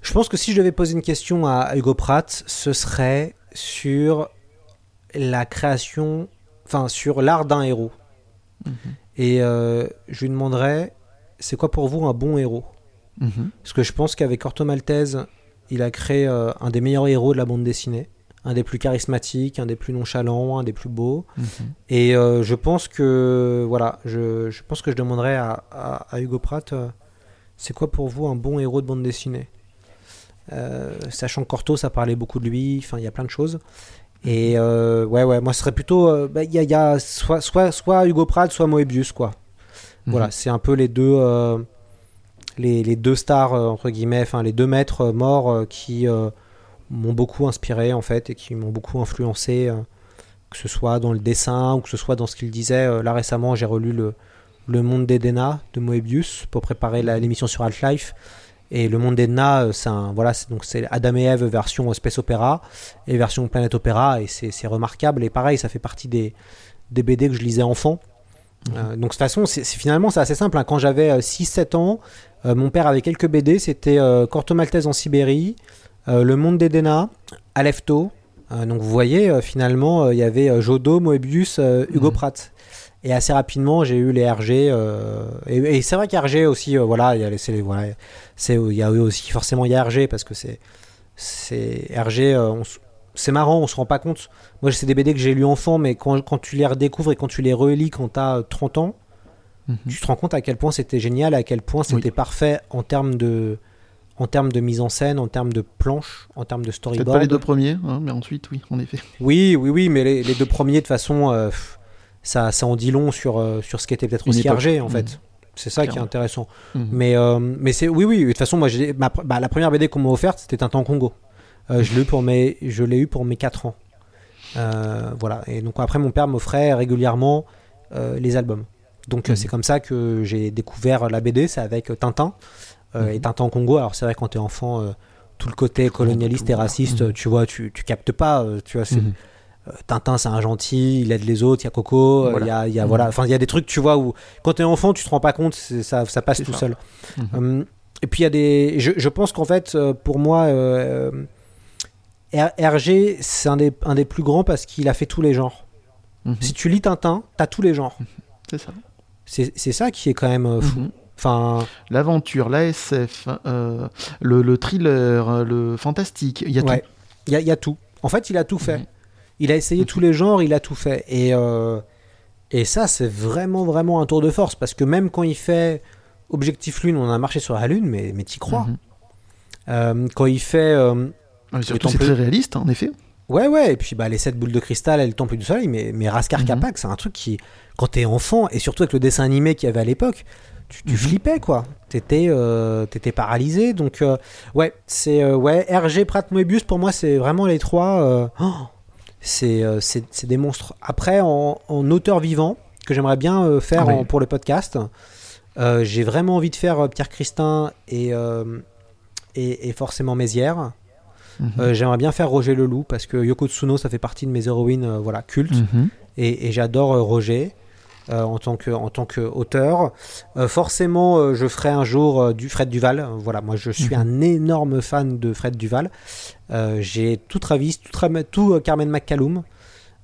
je pense que si je devais poser une question à à Hugo Pratt, ce serait sur la création, enfin sur l'art d'un héros. Mhm. Et euh, je lui demanderais, c'est quoi pour vous un bon héros? Mhm. Parce que je pense qu'avec Corto Maltese, il a créé euh, un des meilleurs héros de la bande dessinée, un des plus charismatiques, un des plus nonchalants, un des plus beaux. Mhm. Et euh, je pense que voilà, je, je pense que je demanderais à, à- à Hugo Pratt, euh, c'est quoi pour vous un bon héros de bande dessinée? Euh, Sachant que Corto, ça parlait beaucoup de lui. Enfin, il y a plein de choses. Et euh, ouais, ouais, moi ce serait plutôt, bah, il y a, y a soit, soit, soit Hugo Pratt, soit Moebius, quoi. Voilà, Mhm. c'est un peu les deux, les, les deux stars entre guillemets, enfin les deux maîtres morts qui m'ont beaucoup inspiré en fait et qui m'ont beaucoup influencé, euh, que ce soit dans le dessin ou que ce soit dans ce qu'il disait. Euh, là récemment, j'ai relu le Le Monde d'Edena de Moebius pour préparer l'émission sur Half-Life. Et Le Monde d'Edna, euh, c'est voilà, c'est donc c'est Adam et Eve version space opéra et version planète opéra et c'est remarquable. Et pareil, ça fait partie des des BD que je lisais enfant. Euh, donc de toute façon, c'est finalement c'est assez simple. hein. Quand j'avais 6-7 ans, euh, mon père avait quelques BD. C'était euh, Corto Maltese en Sibérie, Le Monde d'Edena, Alefto. Euh, donc vous voyez, euh, finalement, euh, il y avait euh, Jodo, Moebius, euh, Hugo Mhm. Pratt. Et assez rapidement, j'ai eu les RG. euh, et et c'est vrai qu'RG aussi, euh, voilà, il y a les- voilà, c'est il y a eu aussi forcément il y a RG parce que c'est c'est RG. euh, c'est marrant, on se rend pas compte. Moi, c'est des BD que j'ai lu enfant, mais quand, quand tu les redécouvres et quand tu les relis quand tu as 30 ans, Mhm. tu te rends compte à quel point c'était génial, à quel point c'était parfait en termes de en termes de mise en scène, en termes de planche, en termes de Peut-être storyboard. pas les deux premiers, hein, mais ensuite, oui, en effet. Oui, oui, oui, mais les, les deux premiers, de toute façon, euh, ça, ça en dit long sur, euh, sur ce qu'était peut-être Une aussi. RG, en Mhm. fait. C'est ça qui est intéressant. Mhm. Mais, euh, mais c'est oui, oui. De toute façon, moi, j'ai ma- bah, la première BD qu'on m'a offerte, c'était Tintin Congo. Euh, je l'ai eu pour mes, je l'ai eu pour mes 4 ans. Voilà. Et donc après, mon père m'offrait régulièrement les albums. Donc Mhm. c'est comme ça que j'ai découvert la BD. C'est avec Tintin euh, et Mhm. Tintin Congo. Alors c'est vrai quand t'es enfant, euh, tout le côté colonialiste et raciste, Mhm. tu vois, tu, tu captes pas. euh, Tu vois, c'est Mhm. euh, Tintin, c'est un gentil, il aide les autres, il y a Coco, il y a, il y a- Mhm. voilà, enfin il y a des trucs, tu vois, où quand t'es enfant, tu te rends pas compte, ça, ça passe tout ça. seul. Hum, et puis il y a des, je, je pense qu'en fait, pour moi, RG, c'est un des, un des plus grands parce qu'il a fait tous les genres. Si tu lis Tintin, t'as tous les genres. C'est ça. C'est c'est ça qui est quand même fou. Mhm. Enfin, L'aventure, la SF, euh, le, le thriller, euh, le fantastique, il y a ouais, tout. il y, a- il y a tout. En fait, il a tout fait. Mhm. Il a essayé tous les genres, il a tout fait. Et, euh, et ça, c'est vraiment, vraiment un tour de force. Parce que même quand il fait Objectif Lune, on a marché sur la Lune, mais, mais t'y crois. Mhm. Euh, quand il fait. euh, Ah, surtout, c'est très réaliste, en effet. ouais, ouais, et puis bah, les 7 boules de cristal et le Temple du Soleil, mais, mais Raskar Mhm. Kapak, c'est un truc qui, quand t'es enfant, et surtout avec le dessin animé qu'il y avait à l'époque, tu, tu flippais, quoi. T'étais euh, t'étais paralysé. Donc, euh, ouais, c'est. euh, ouais, RG, Pratt, Moebius, pour moi, c'est vraiment les trois. euh, oh, c'est euh, c'est c'est des monstres. Après, en, en auteur vivant, que j'aimerais bien faire Oui. en- pour le podcast, j'ai vraiment envie de faire Pierre Christin et, et, et forcément Mézières. Mhm. J'aimerais bien faire Roger Leloup parce que Yoko Tsuno, ça fait partie de mes héroïnes voilà, cultes Mhm. et, et j'adore Roger en tant que en tant qu'auteur. Euh, forcément, euh, je ferai un jour euh, du Fred Duval. Euh, Voilà, moi je suis Mhm. un énorme fan de Fred Duval. Euh, J'ai tout Travis, tout, Tra- tout euh, Carmen McCallum.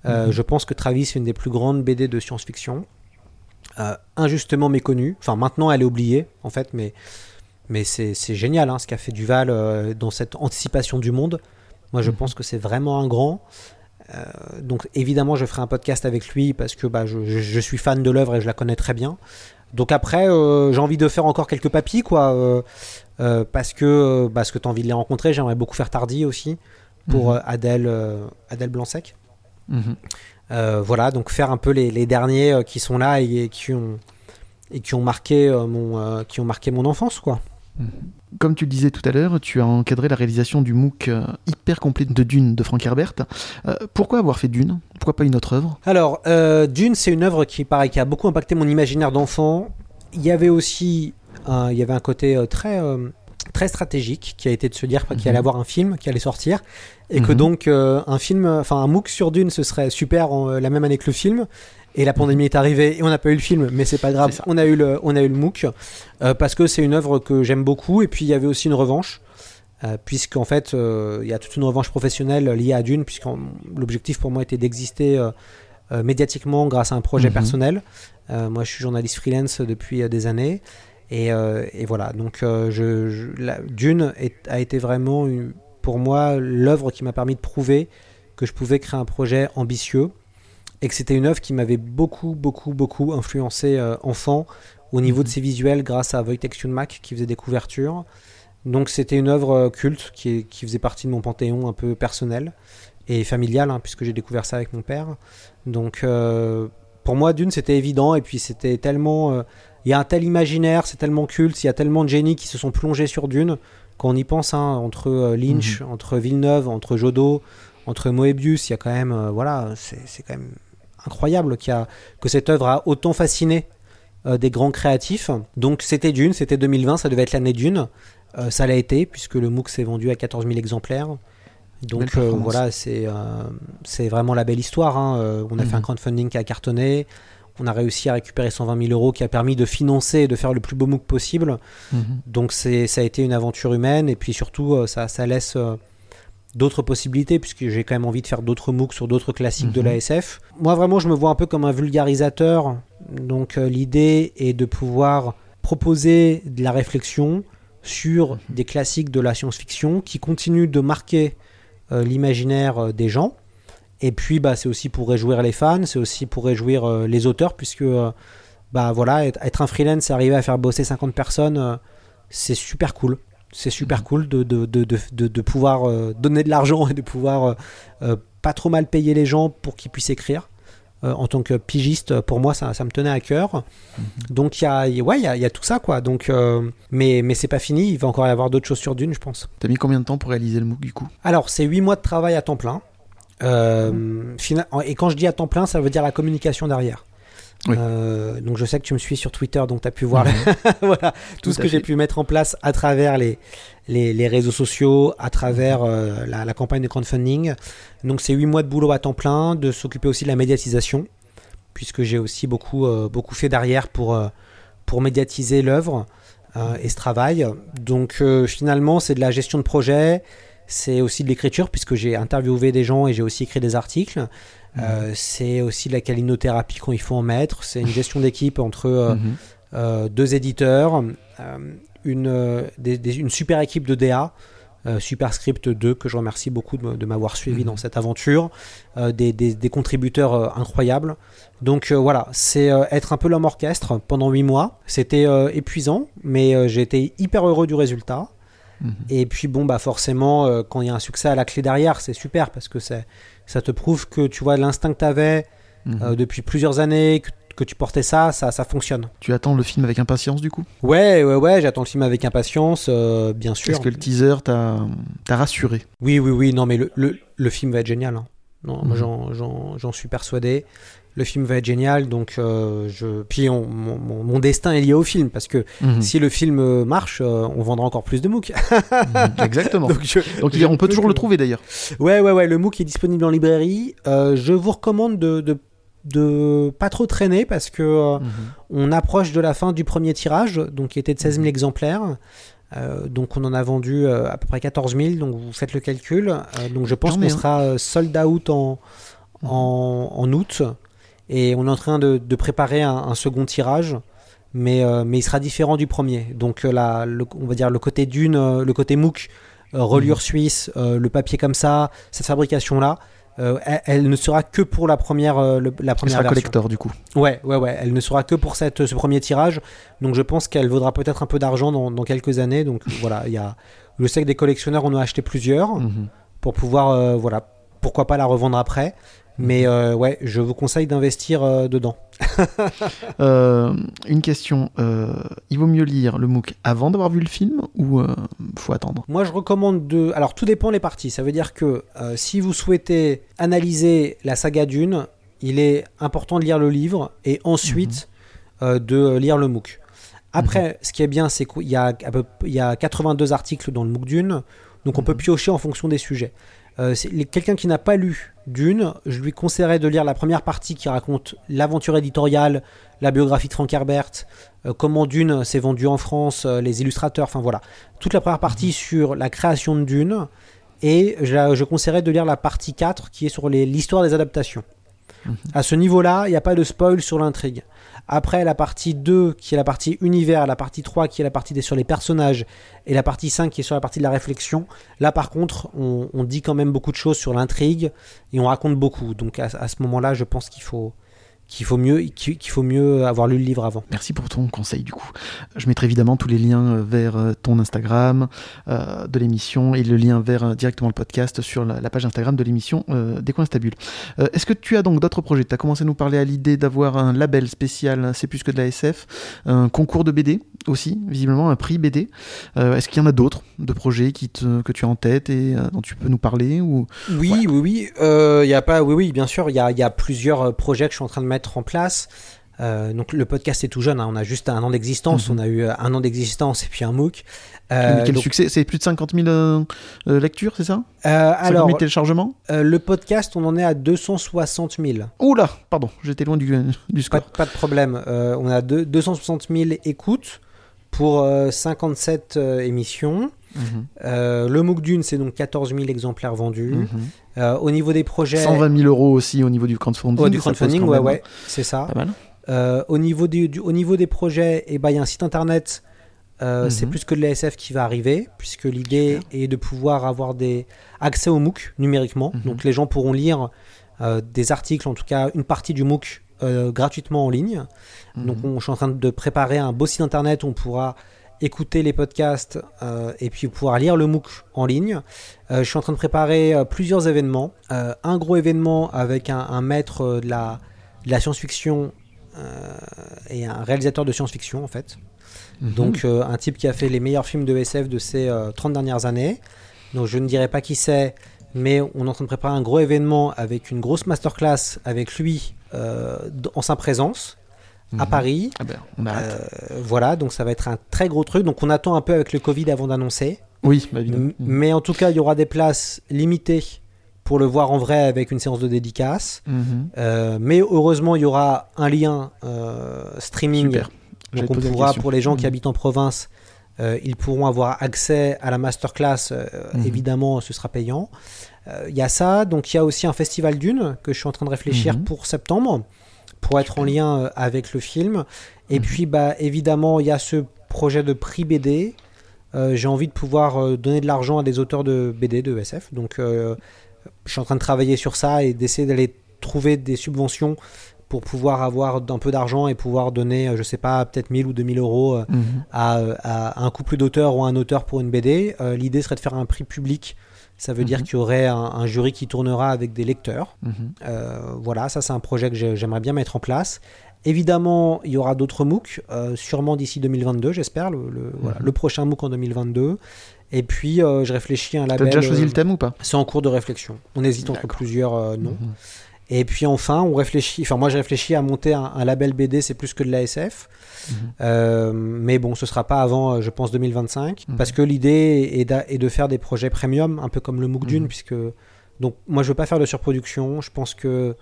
Euh, Mhm. Je pense que Travis est une des plus grandes BD de science-fiction. Euh, injustement méconnue. Enfin, maintenant elle est oubliée en fait, mais mais c'est génial hein, ce qu'a fait Duval euh, dans cette anticipation du monde. Moi, je Mhm. pense que c'est vraiment un grand. Euh, donc, évidemment, je ferai un podcast avec lui parce que bah, je, suis fan de l'œuvre et je la connais très bien. Donc, après, euh, j'ai envie de faire encore quelques papis, quoi. euh, parce que, parce que tu as envie de les rencontrer. J'aimerais beaucoup faire Tardy aussi pour Mhm. Adèle, Adèle Blanc-Sec. Mhm. Voilà, donc faire un peu les, les derniers qui sont là et, et qui ont et qui ont marqué mon qui ont marqué mon enfance quoi. Comme tu le disais tout à l'heure, tu as encadré la réalisation du MOOC euh, hyper complet de Dune de Frank Herbert. Euh, pourquoi avoir fait Dune? Pourquoi pas une autre œuvre? Alors, euh, Dune, c'est une œuvre qui, pareil, qui a beaucoup impacté mon imaginaire d'enfant. Il y avait aussi un, il y avait un côté très, très stratégique qui a été de se dire qu'il allait Mhm. avoir un film qui allait sortir et que Mhm. donc un film, enfin un MOOC sur Dune, ce serait super en- la même année que le film. Et la pandémie est arrivée et on n'a pas eu le film, mais c'est pas grave, on a eu le, on a eu le MOOC euh, parce que c'est une œuvre que j'aime beaucoup. Et puis il y avait aussi une revanche, euh, puisqu'en fait euh, il y a toute une revanche professionnelle liée à Dune, puisque l'objectif pour moi était d'exister médiatiquement grâce à un projet Mhm. personnel. Moi je suis journaliste freelance depuis des années. Et, euh, et voilà, donc euh, je, je- la- Dune est- a été vraiment une- pour moi l'œuvre qui m'a permis de prouver que je pouvais créer un projet ambitieux et que c'était une œuvre qui m'avait beaucoup, beaucoup, beaucoup influencé euh, enfant au niveau de ses visuels grâce à Wojtek Mac qui faisait des couvertures. Donc c'était une œuvre euh, culte qui, est- qui faisait partie de mon panthéon un peu personnel et familial, hein, puisque j'ai découvert ça avec mon père. Donc euh, pour moi, Dune, c'était évident, et puis c'était tellement... euh, Il y a un tel imaginaire, c'est tellement culte, il y a tellement de génies qui se sont plongés sur Dune, quand on y pense, hein, entre euh, Lynch, entre Villeneuve, entre Jodot, entre Moebius, il y a quand même... voilà, c'est c'est quand même incroyable a, que cette œuvre a autant fasciné euh, des grands créatifs. Donc c'était Dune, c'était 2020, ça devait être l'année Dune. Euh, ça l'a été, puisque le MOOC s'est vendu à 14 000 exemplaires. Donc euh, voilà, c'est c'est vraiment la belle histoire. hein. On a fait Mhm. un crowdfunding qui a cartonné. On a réussi à récupérer 120 000 euros qui a permis de financer et de faire le plus beau MOOC possible. Mhm. Donc c'est ça a été une aventure humaine et puis surtout ça, ça laisse d'autres possibilités puisque j'ai quand même envie de faire d'autres MOOC sur d'autres classiques de Mhm. la SF. Moi vraiment je me vois un peu comme un vulgarisateur. Donc euh, l'idée est de pouvoir proposer de la réflexion sur des classiques de la science-fiction qui continuent de marquer euh, l'imaginaire euh, des gens. Et puis bah, c'est aussi pour réjouir les fans, c'est aussi pour réjouir euh, les auteurs puisque bah voilà être, être un freelance, arriver à faire bosser 50 personnes, c'est super cool. C'est super cool de, de, de, pouvoir euh, donner de l'argent et de pouvoir euh, euh, pas trop mal payer les gens pour qu'ils puissent écrire. Euh, en tant que pigiste, pour moi, ça, ça me tenait à cœur. Donc, il y a, y a- ouais, il y a, il y a tout ça, quoi. Donc, mais, mais c'est pas fini. Il va encore y avoir d'autres choses sur Dune, je pense. T'as mis combien de temps pour réaliser le MOOC du coup Alors, c'est 8 mois de travail à temps plein. Fina- et quand je dis à temps plein, ça veut dire la communication derrière. Oui. Euh, donc je sais que tu me suis sur Twitter, donc tu as pu voir Mhm. voilà, tout, Tout ce que j'ai pu mettre en place à travers les, les, les réseaux sociaux, à travers euh, la, la campagne de crowdfunding. Donc c'est 8 mois de boulot à temps plein, de s'occuper aussi de la médiatisation, puisque j'ai aussi beaucoup, euh, beaucoup fait derrière pour, pour médiatiser l'œuvre et ce travail. Donc finalement c'est de la gestion de projet, c'est aussi de l'écriture, puisque j'ai interviewé des gens et j'ai aussi écrit des articles. Euh, c'est aussi de la calinothérapie quand il faut en mettre. C'est une gestion d'équipe entre euh, Mhm. euh, deux éditeurs, une, des- des- une super équipe de DA, euh, Superscript 2, que je remercie beaucoup de, m'avoir suivi Mhm. dans cette aventure, euh, des, des- des contributeurs euh, incroyables. Donc voilà, c'est être un peu l'homme orchestre pendant huit mois. C'était épuisant, mais j'ai été hyper heureux du résultat. Mhm. Et puis bon, bah forcément, quand il y a un succès à la clé derrière, c'est super parce que c'est, ça te prouve que tu vois l'instinct que tu avais Mhm. euh, depuis plusieurs années, que, que tu portais ça, ça, ça fonctionne. Tu attends le film avec impatience du coup? Ouais, ouais, ouais, j'attends le film avec impatience, euh, bien sûr. Est-ce que le teaser t'a rassuré? Oui, oui, oui, non, mais le, le, le film va être génial. hein. Non, Mhm. j'en suis persuadé. Le film va être génial, donc euh, je. Puis on- mon, destin est lié au film parce que Mhm. si le film euh, marche, euh, on vendra encore plus de MOOC. Mhm. Exactement. donc je- Donc je on peut toujours le trouver d'ailleurs. Ouais, ouais, ouais, le MOOC est disponible en librairie. Euh, je vous recommande de, de, de pas trop traîner parce que Mhm. on approche de la fin du premier tirage, donc qui était de 16 000 Mhm. exemplaires. Euh, donc on en a vendu euh, à peu près 14 000, donc vous faites le calcul. Euh, donc je pense qu'on un. sera sold out en, en, en août. Et on est en train de, de préparer un, un second tirage. Mais, euh, mais il sera différent du premier. Donc euh, la, le- on va dire le côté dune, euh, le côté MOOC, reliure suisse, euh, le papier comme ça, cette fabrication-là, euh, elle, elle ne sera que pour la première, euh, le- la première sera version. collector du coup. Ouais, ouais, ouais. Elle ne sera que pour cette, ce premier tirage. Donc je pense qu'elle vaudra peut-être un peu d'argent dans, dans quelques années. Donc voilà, il y a. Je sais que des collectionneurs en ont acheté plusieurs Mhm. pour pouvoir, euh, voilà, pourquoi pas la revendre après. Mais euh, ouais, je vous conseille d'investir euh, dedans. Euh, une question, il vaut mieux lire le MOOC avant d'avoir vu le film ou faut attendre? Moi, je recommande de. Alors, tout dépend les parties. Ça veut dire que si vous souhaitez analyser la saga Dune, il est important de lire le livre et ensuite euh, de lire le MOOC. Après, ce qui est bien, c'est qu'il y, a à peu- il y a 82 articles dans le MOOC Dune, donc on peut piocher en fonction des sujets. Euh, Quelqu'un qui n'a pas lu Dune, je lui conseillerais de lire la première partie qui raconte l'aventure éditoriale, la biographie de Frank Herbert, euh, comment Dune s'est vendu en France, euh, les illustrateurs, enfin voilà. Toute la première partie sur la création de Dune. Et je, je conseillerais de lire la partie 4 qui est sur l'histoire des adaptations. À ce niveau-là, il n'y a pas de spoil sur l'intrigue. Après, la partie 2, qui est la partie univers, la partie 3, qui est la partie des, sur les personnages, et la partie 5, qui est sur la partie de la réflexion, là, par contre, on, dit quand même beaucoup de choses sur l'intrigue, et on raconte beaucoup. Donc, à ce moment-là, je pense qu'il faut, qu'il faut, mieux, qu'il faut mieux avoir lu le livre avant. Merci pour ton conseil du coup. Je mettrai évidemment tous les liens euh, vers euh, ton Instagram euh, de l'émission et le lien vers directement le podcast sur la, la page Instagram de l'émission euh, des coins stabules. Euh, Est-ce que tu as donc d'autres projets? Tu as commencé à nous parler à l'idée d'avoir un label spécial C'est plus que de la SF, un concours de BD aussi, visiblement un prix BD. Est-ce qu'il y en a d'autres de projets qui te, que tu as en tête et dont tu peux nous parler ou... Oui, oui, oui. Il y a pas, oui, oui, bien sûr. Il y a, y a plusieurs projets que je suis en train de mettre en place. Euh, donc le podcast est tout jeune. hein, on a juste un an d'existence. Mhm. On a eu euh, un an d'existence et puis un MOOC. Mais Euh, quel donc, succès? C'est plus de 50 000 euh, euh, lectures, c'est ça? Euh, 50 alors, 000 téléchargements le podcast, on en est à 260 000. Oula, pardon, j'étais loin du, du Pas, score. pas de problème. On a deux- 260 000 écoutes pour euh, 57 euh, émissions. Euh, le MOOC d'une, c'est donc 14 000 exemplaires vendus. mhm. Euh, au niveau des projets, 120 000 euros aussi au niveau du crowdfunding. Ouais, du crowdfunding, ouais, ouais, c'est ça. Pas mal. Euh, au, niveau des, du- au niveau des projets, eh ben, il y a un site internet. euh, Mhm. C'est plus que de l'ASF qui va arriver, puisque l'idée est de pouvoir avoir des accès au MOOC numériquement. Mhm. Donc les gens pourront lire euh, des articles, en tout cas une partie du MOOC euh, gratuitement en ligne. Donc on, je suis en train de préparer un beau site internet où on pourra écouter les podcasts euh, et puis pouvoir lire le MOOC en ligne. Euh, je suis en train de préparer euh, plusieurs événements. Un gros événement avec un, un maître de la, de la science-fiction et un réalisateur de science-fiction en fait. Mhm. Donc un type qui a fait les meilleurs films de SF de ces euh, 30 dernières années. Donc je ne dirai pas qui c'est, mais on est en train de préparer un gros événement avec une grosse masterclass avec lui en sa présence à Mhm. Paris. Ah ben, on. Euh, voilà, donc ça va être un très gros truc. Donc on attend un peu avec le Covid avant d'annoncer. Oui, bah, évidemment. M- Mais en tout cas, il y aura des places limitées pour le voir en vrai avec une séance de dédicace. Mhm. Euh, mais heureusement, il y aura un lien euh, streaming. Super. Donc on pourra, pour les gens qui Mhm. habitent en province, euh, ils pourront avoir accès à la masterclass. Mhm. Évidemment, ce sera payant. Il y a ça. Donc il y a aussi un festival d'une que je suis en train de réfléchir Mhm. pour septembre, pour être en lien euh, avec le film. Et Mhm. puis, bah, évidemment, il y a ce projet de prix BD. Euh, J'ai envie de pouvoir euh, donner de l'argent à des auteurs de BD, de SF. Donc, euh, je suis en train de travailler sur ça et d'essayer d'aller trouver des subventions pour pouvoir avoir un peu d'argent et pouvoir donner, je sais pas, peut-être 1000 ou 2000 euros Mhm. à, à un couple d'auteurs ou à un auteur pour une BD. L'idée serait de faire un prix public. Ça veut dire Mhm. qu'il y aurait un, un jury qui tournera avec des lecteurs. Mhm. Euh, voilà, ça c'est un projet que j'ai- j'aimerais bien mettre en place. Évidemment, il y aura d'autres MOOC, euh, sûrement d'ici 2022, j'espère, le, le- voilà, Mhm. le prochain MOOC en 2022. Et puis, euh, je réfléchis à un T'as label. déjà choisi le thème ou pas? C'est en cours de réflexion. On hésite entre plusieurs noms. Et puis enfin, on réfléchit. Enfin, moi, j'ai réfléchi à monter un, un label BD. C'est plus que de l'ASF. Euh, mais bon, ce sera pas avant, euh, je pense, 2025, Mhm. parce que l'idée est, de faire des projets premium, un peu comme le MOOC Dune, Mhm. puisque donc moi, je veux pas faire de surproduction. Je pense que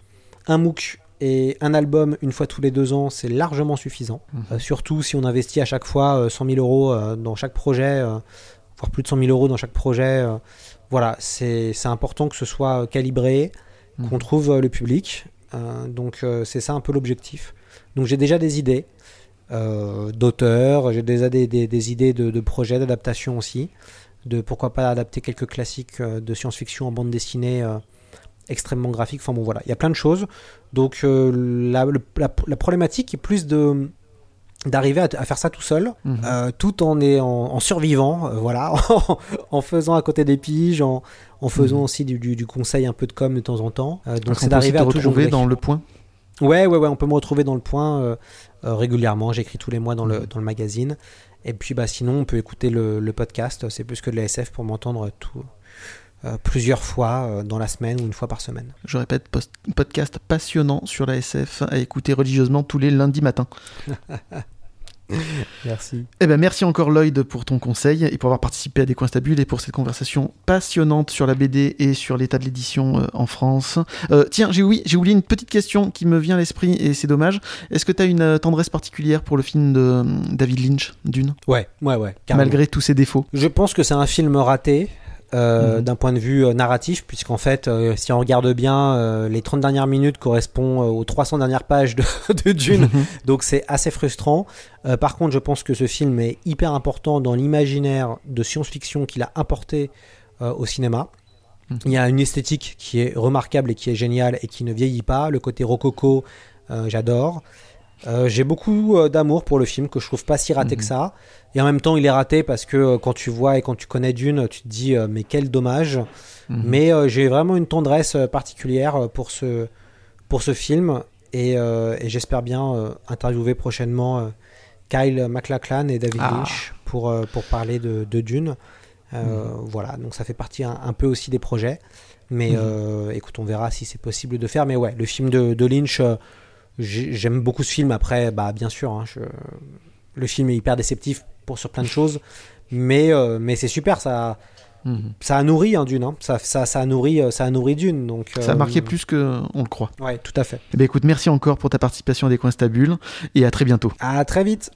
un MOOC et un album une fois tous les deux ans, c'est largement suffisant. Mhm. Euh, surtout si on investit à chaque fois euh, 100 000 euros dans chaque projet, voire plus de 100 000 euros dans chaque projet. voilà, c'est important que ce soit calibré, qu'on trouve le public. Euh, donc euh, c'est ça un peu l'objectif. Donc j'ai déjà des idées d'auteurs, j'ai déjà des, des- des idées de, de projets, d'adaptation aussi, de pourquoi pas adapter quelques classiques euh, de science-fiction en bande dessinée euh, extrêmement graphique. Enfin bon voilà, il y a plein de choses. Donc euh, la, le- la- la problématique est plus de d'arriver à, à faire ça tout seul, Mhm. euh, tout en, est, en, en survivant, euh, voilà, en faisant à côté des piges, en, en faisant aussi du, du, du conseil un peu de com de temps en temps. Euh, donc c'est d'arriver à tout retrouver dans le point? Ouais, ouais, ouais, on peut me retrouver dans le point euh, euh, régulièrement. J'écris tous les mois dans le, dans le magazine. Et puis bah, sinon, on peut écouter le, le podcast. C'est plus que de la SF pour m'entendre tout, euh, plusieurs fois euh, dans la semaine ou une fois par semaine. Je répète, podcast passionnant sur la SF à écouter religieusement tous les lundis matins. Merci. Eh ben merci encore Lloyd pour ton conseil et pour avoir participé à des coins stables et pour cette conversation passionnante sur la BD et sur l'état de l'édition euh, en France. Euh, tiens, j'ai oui, j'ai oublié une petite question qui me vient à l'esprit et c'est dommage. Est-ce que tu as une euh, tendresse particulière pour le film de euh, David Lynch, Dune, Ouais, ouais, ouais. carrément. malgré tous ses défauts Je pense que c'est un film raté. Euh, Mhm. d'un point de vue euh, narratif, puisqu'en fait, euh, si on regarde bien, les 30 dernières minutes correspondent aux 300 dernières pages de, de Dune, donc c'est assez frustrant. Par contre, je pense que ce film est hyper important dans l'imaginaire de science-fiction qu'il a importé au cinéma. Mhm. Il y a une esthétique qui est remarquable et qui est géniale et qui ne vieillit pas. Le côté rococo, j'adore. J'ai beaucoup d'amour pour le film que je trouve pas si raté Mhm. que ça. Et en même temps, il est raté parce que euh, quand tu vois et quand tu connais Dune, tu te dis euh, mais quel dommage. Mhm. Mais euh, j'ai vraiment une tendresse particulière pour ce, pour ce film et, et j'espère bien interviewer prochainement Kyle MacLachlan et David Ah. Lynch pour, pour parler de, de Dune. Euh, Voilà, donc ça fait partie un, un peu aussi des projets. Mais Mhm. euh, écoute, on verra si c'est possible de faire. Mais ouais, le film de, de Lynch, euh, j'ai- j'aime beaucoup ce film. Après, bah, bien sûr, hein, je- le film est hyper déceptif pour sur plein de choses. Mais, euh, mais c'est super, ça, Mhm. ça a nourri hein, Dune. hein. Ça, ça, ça, a nourri, euh, ça a nourri Dune. Donc, Ça a euh, marqué plus qu'on le croit. Ouais, tout à fait. Eh ben écoute, merci encore pour ta participation à des coins stables et à très bientôt. À très vite.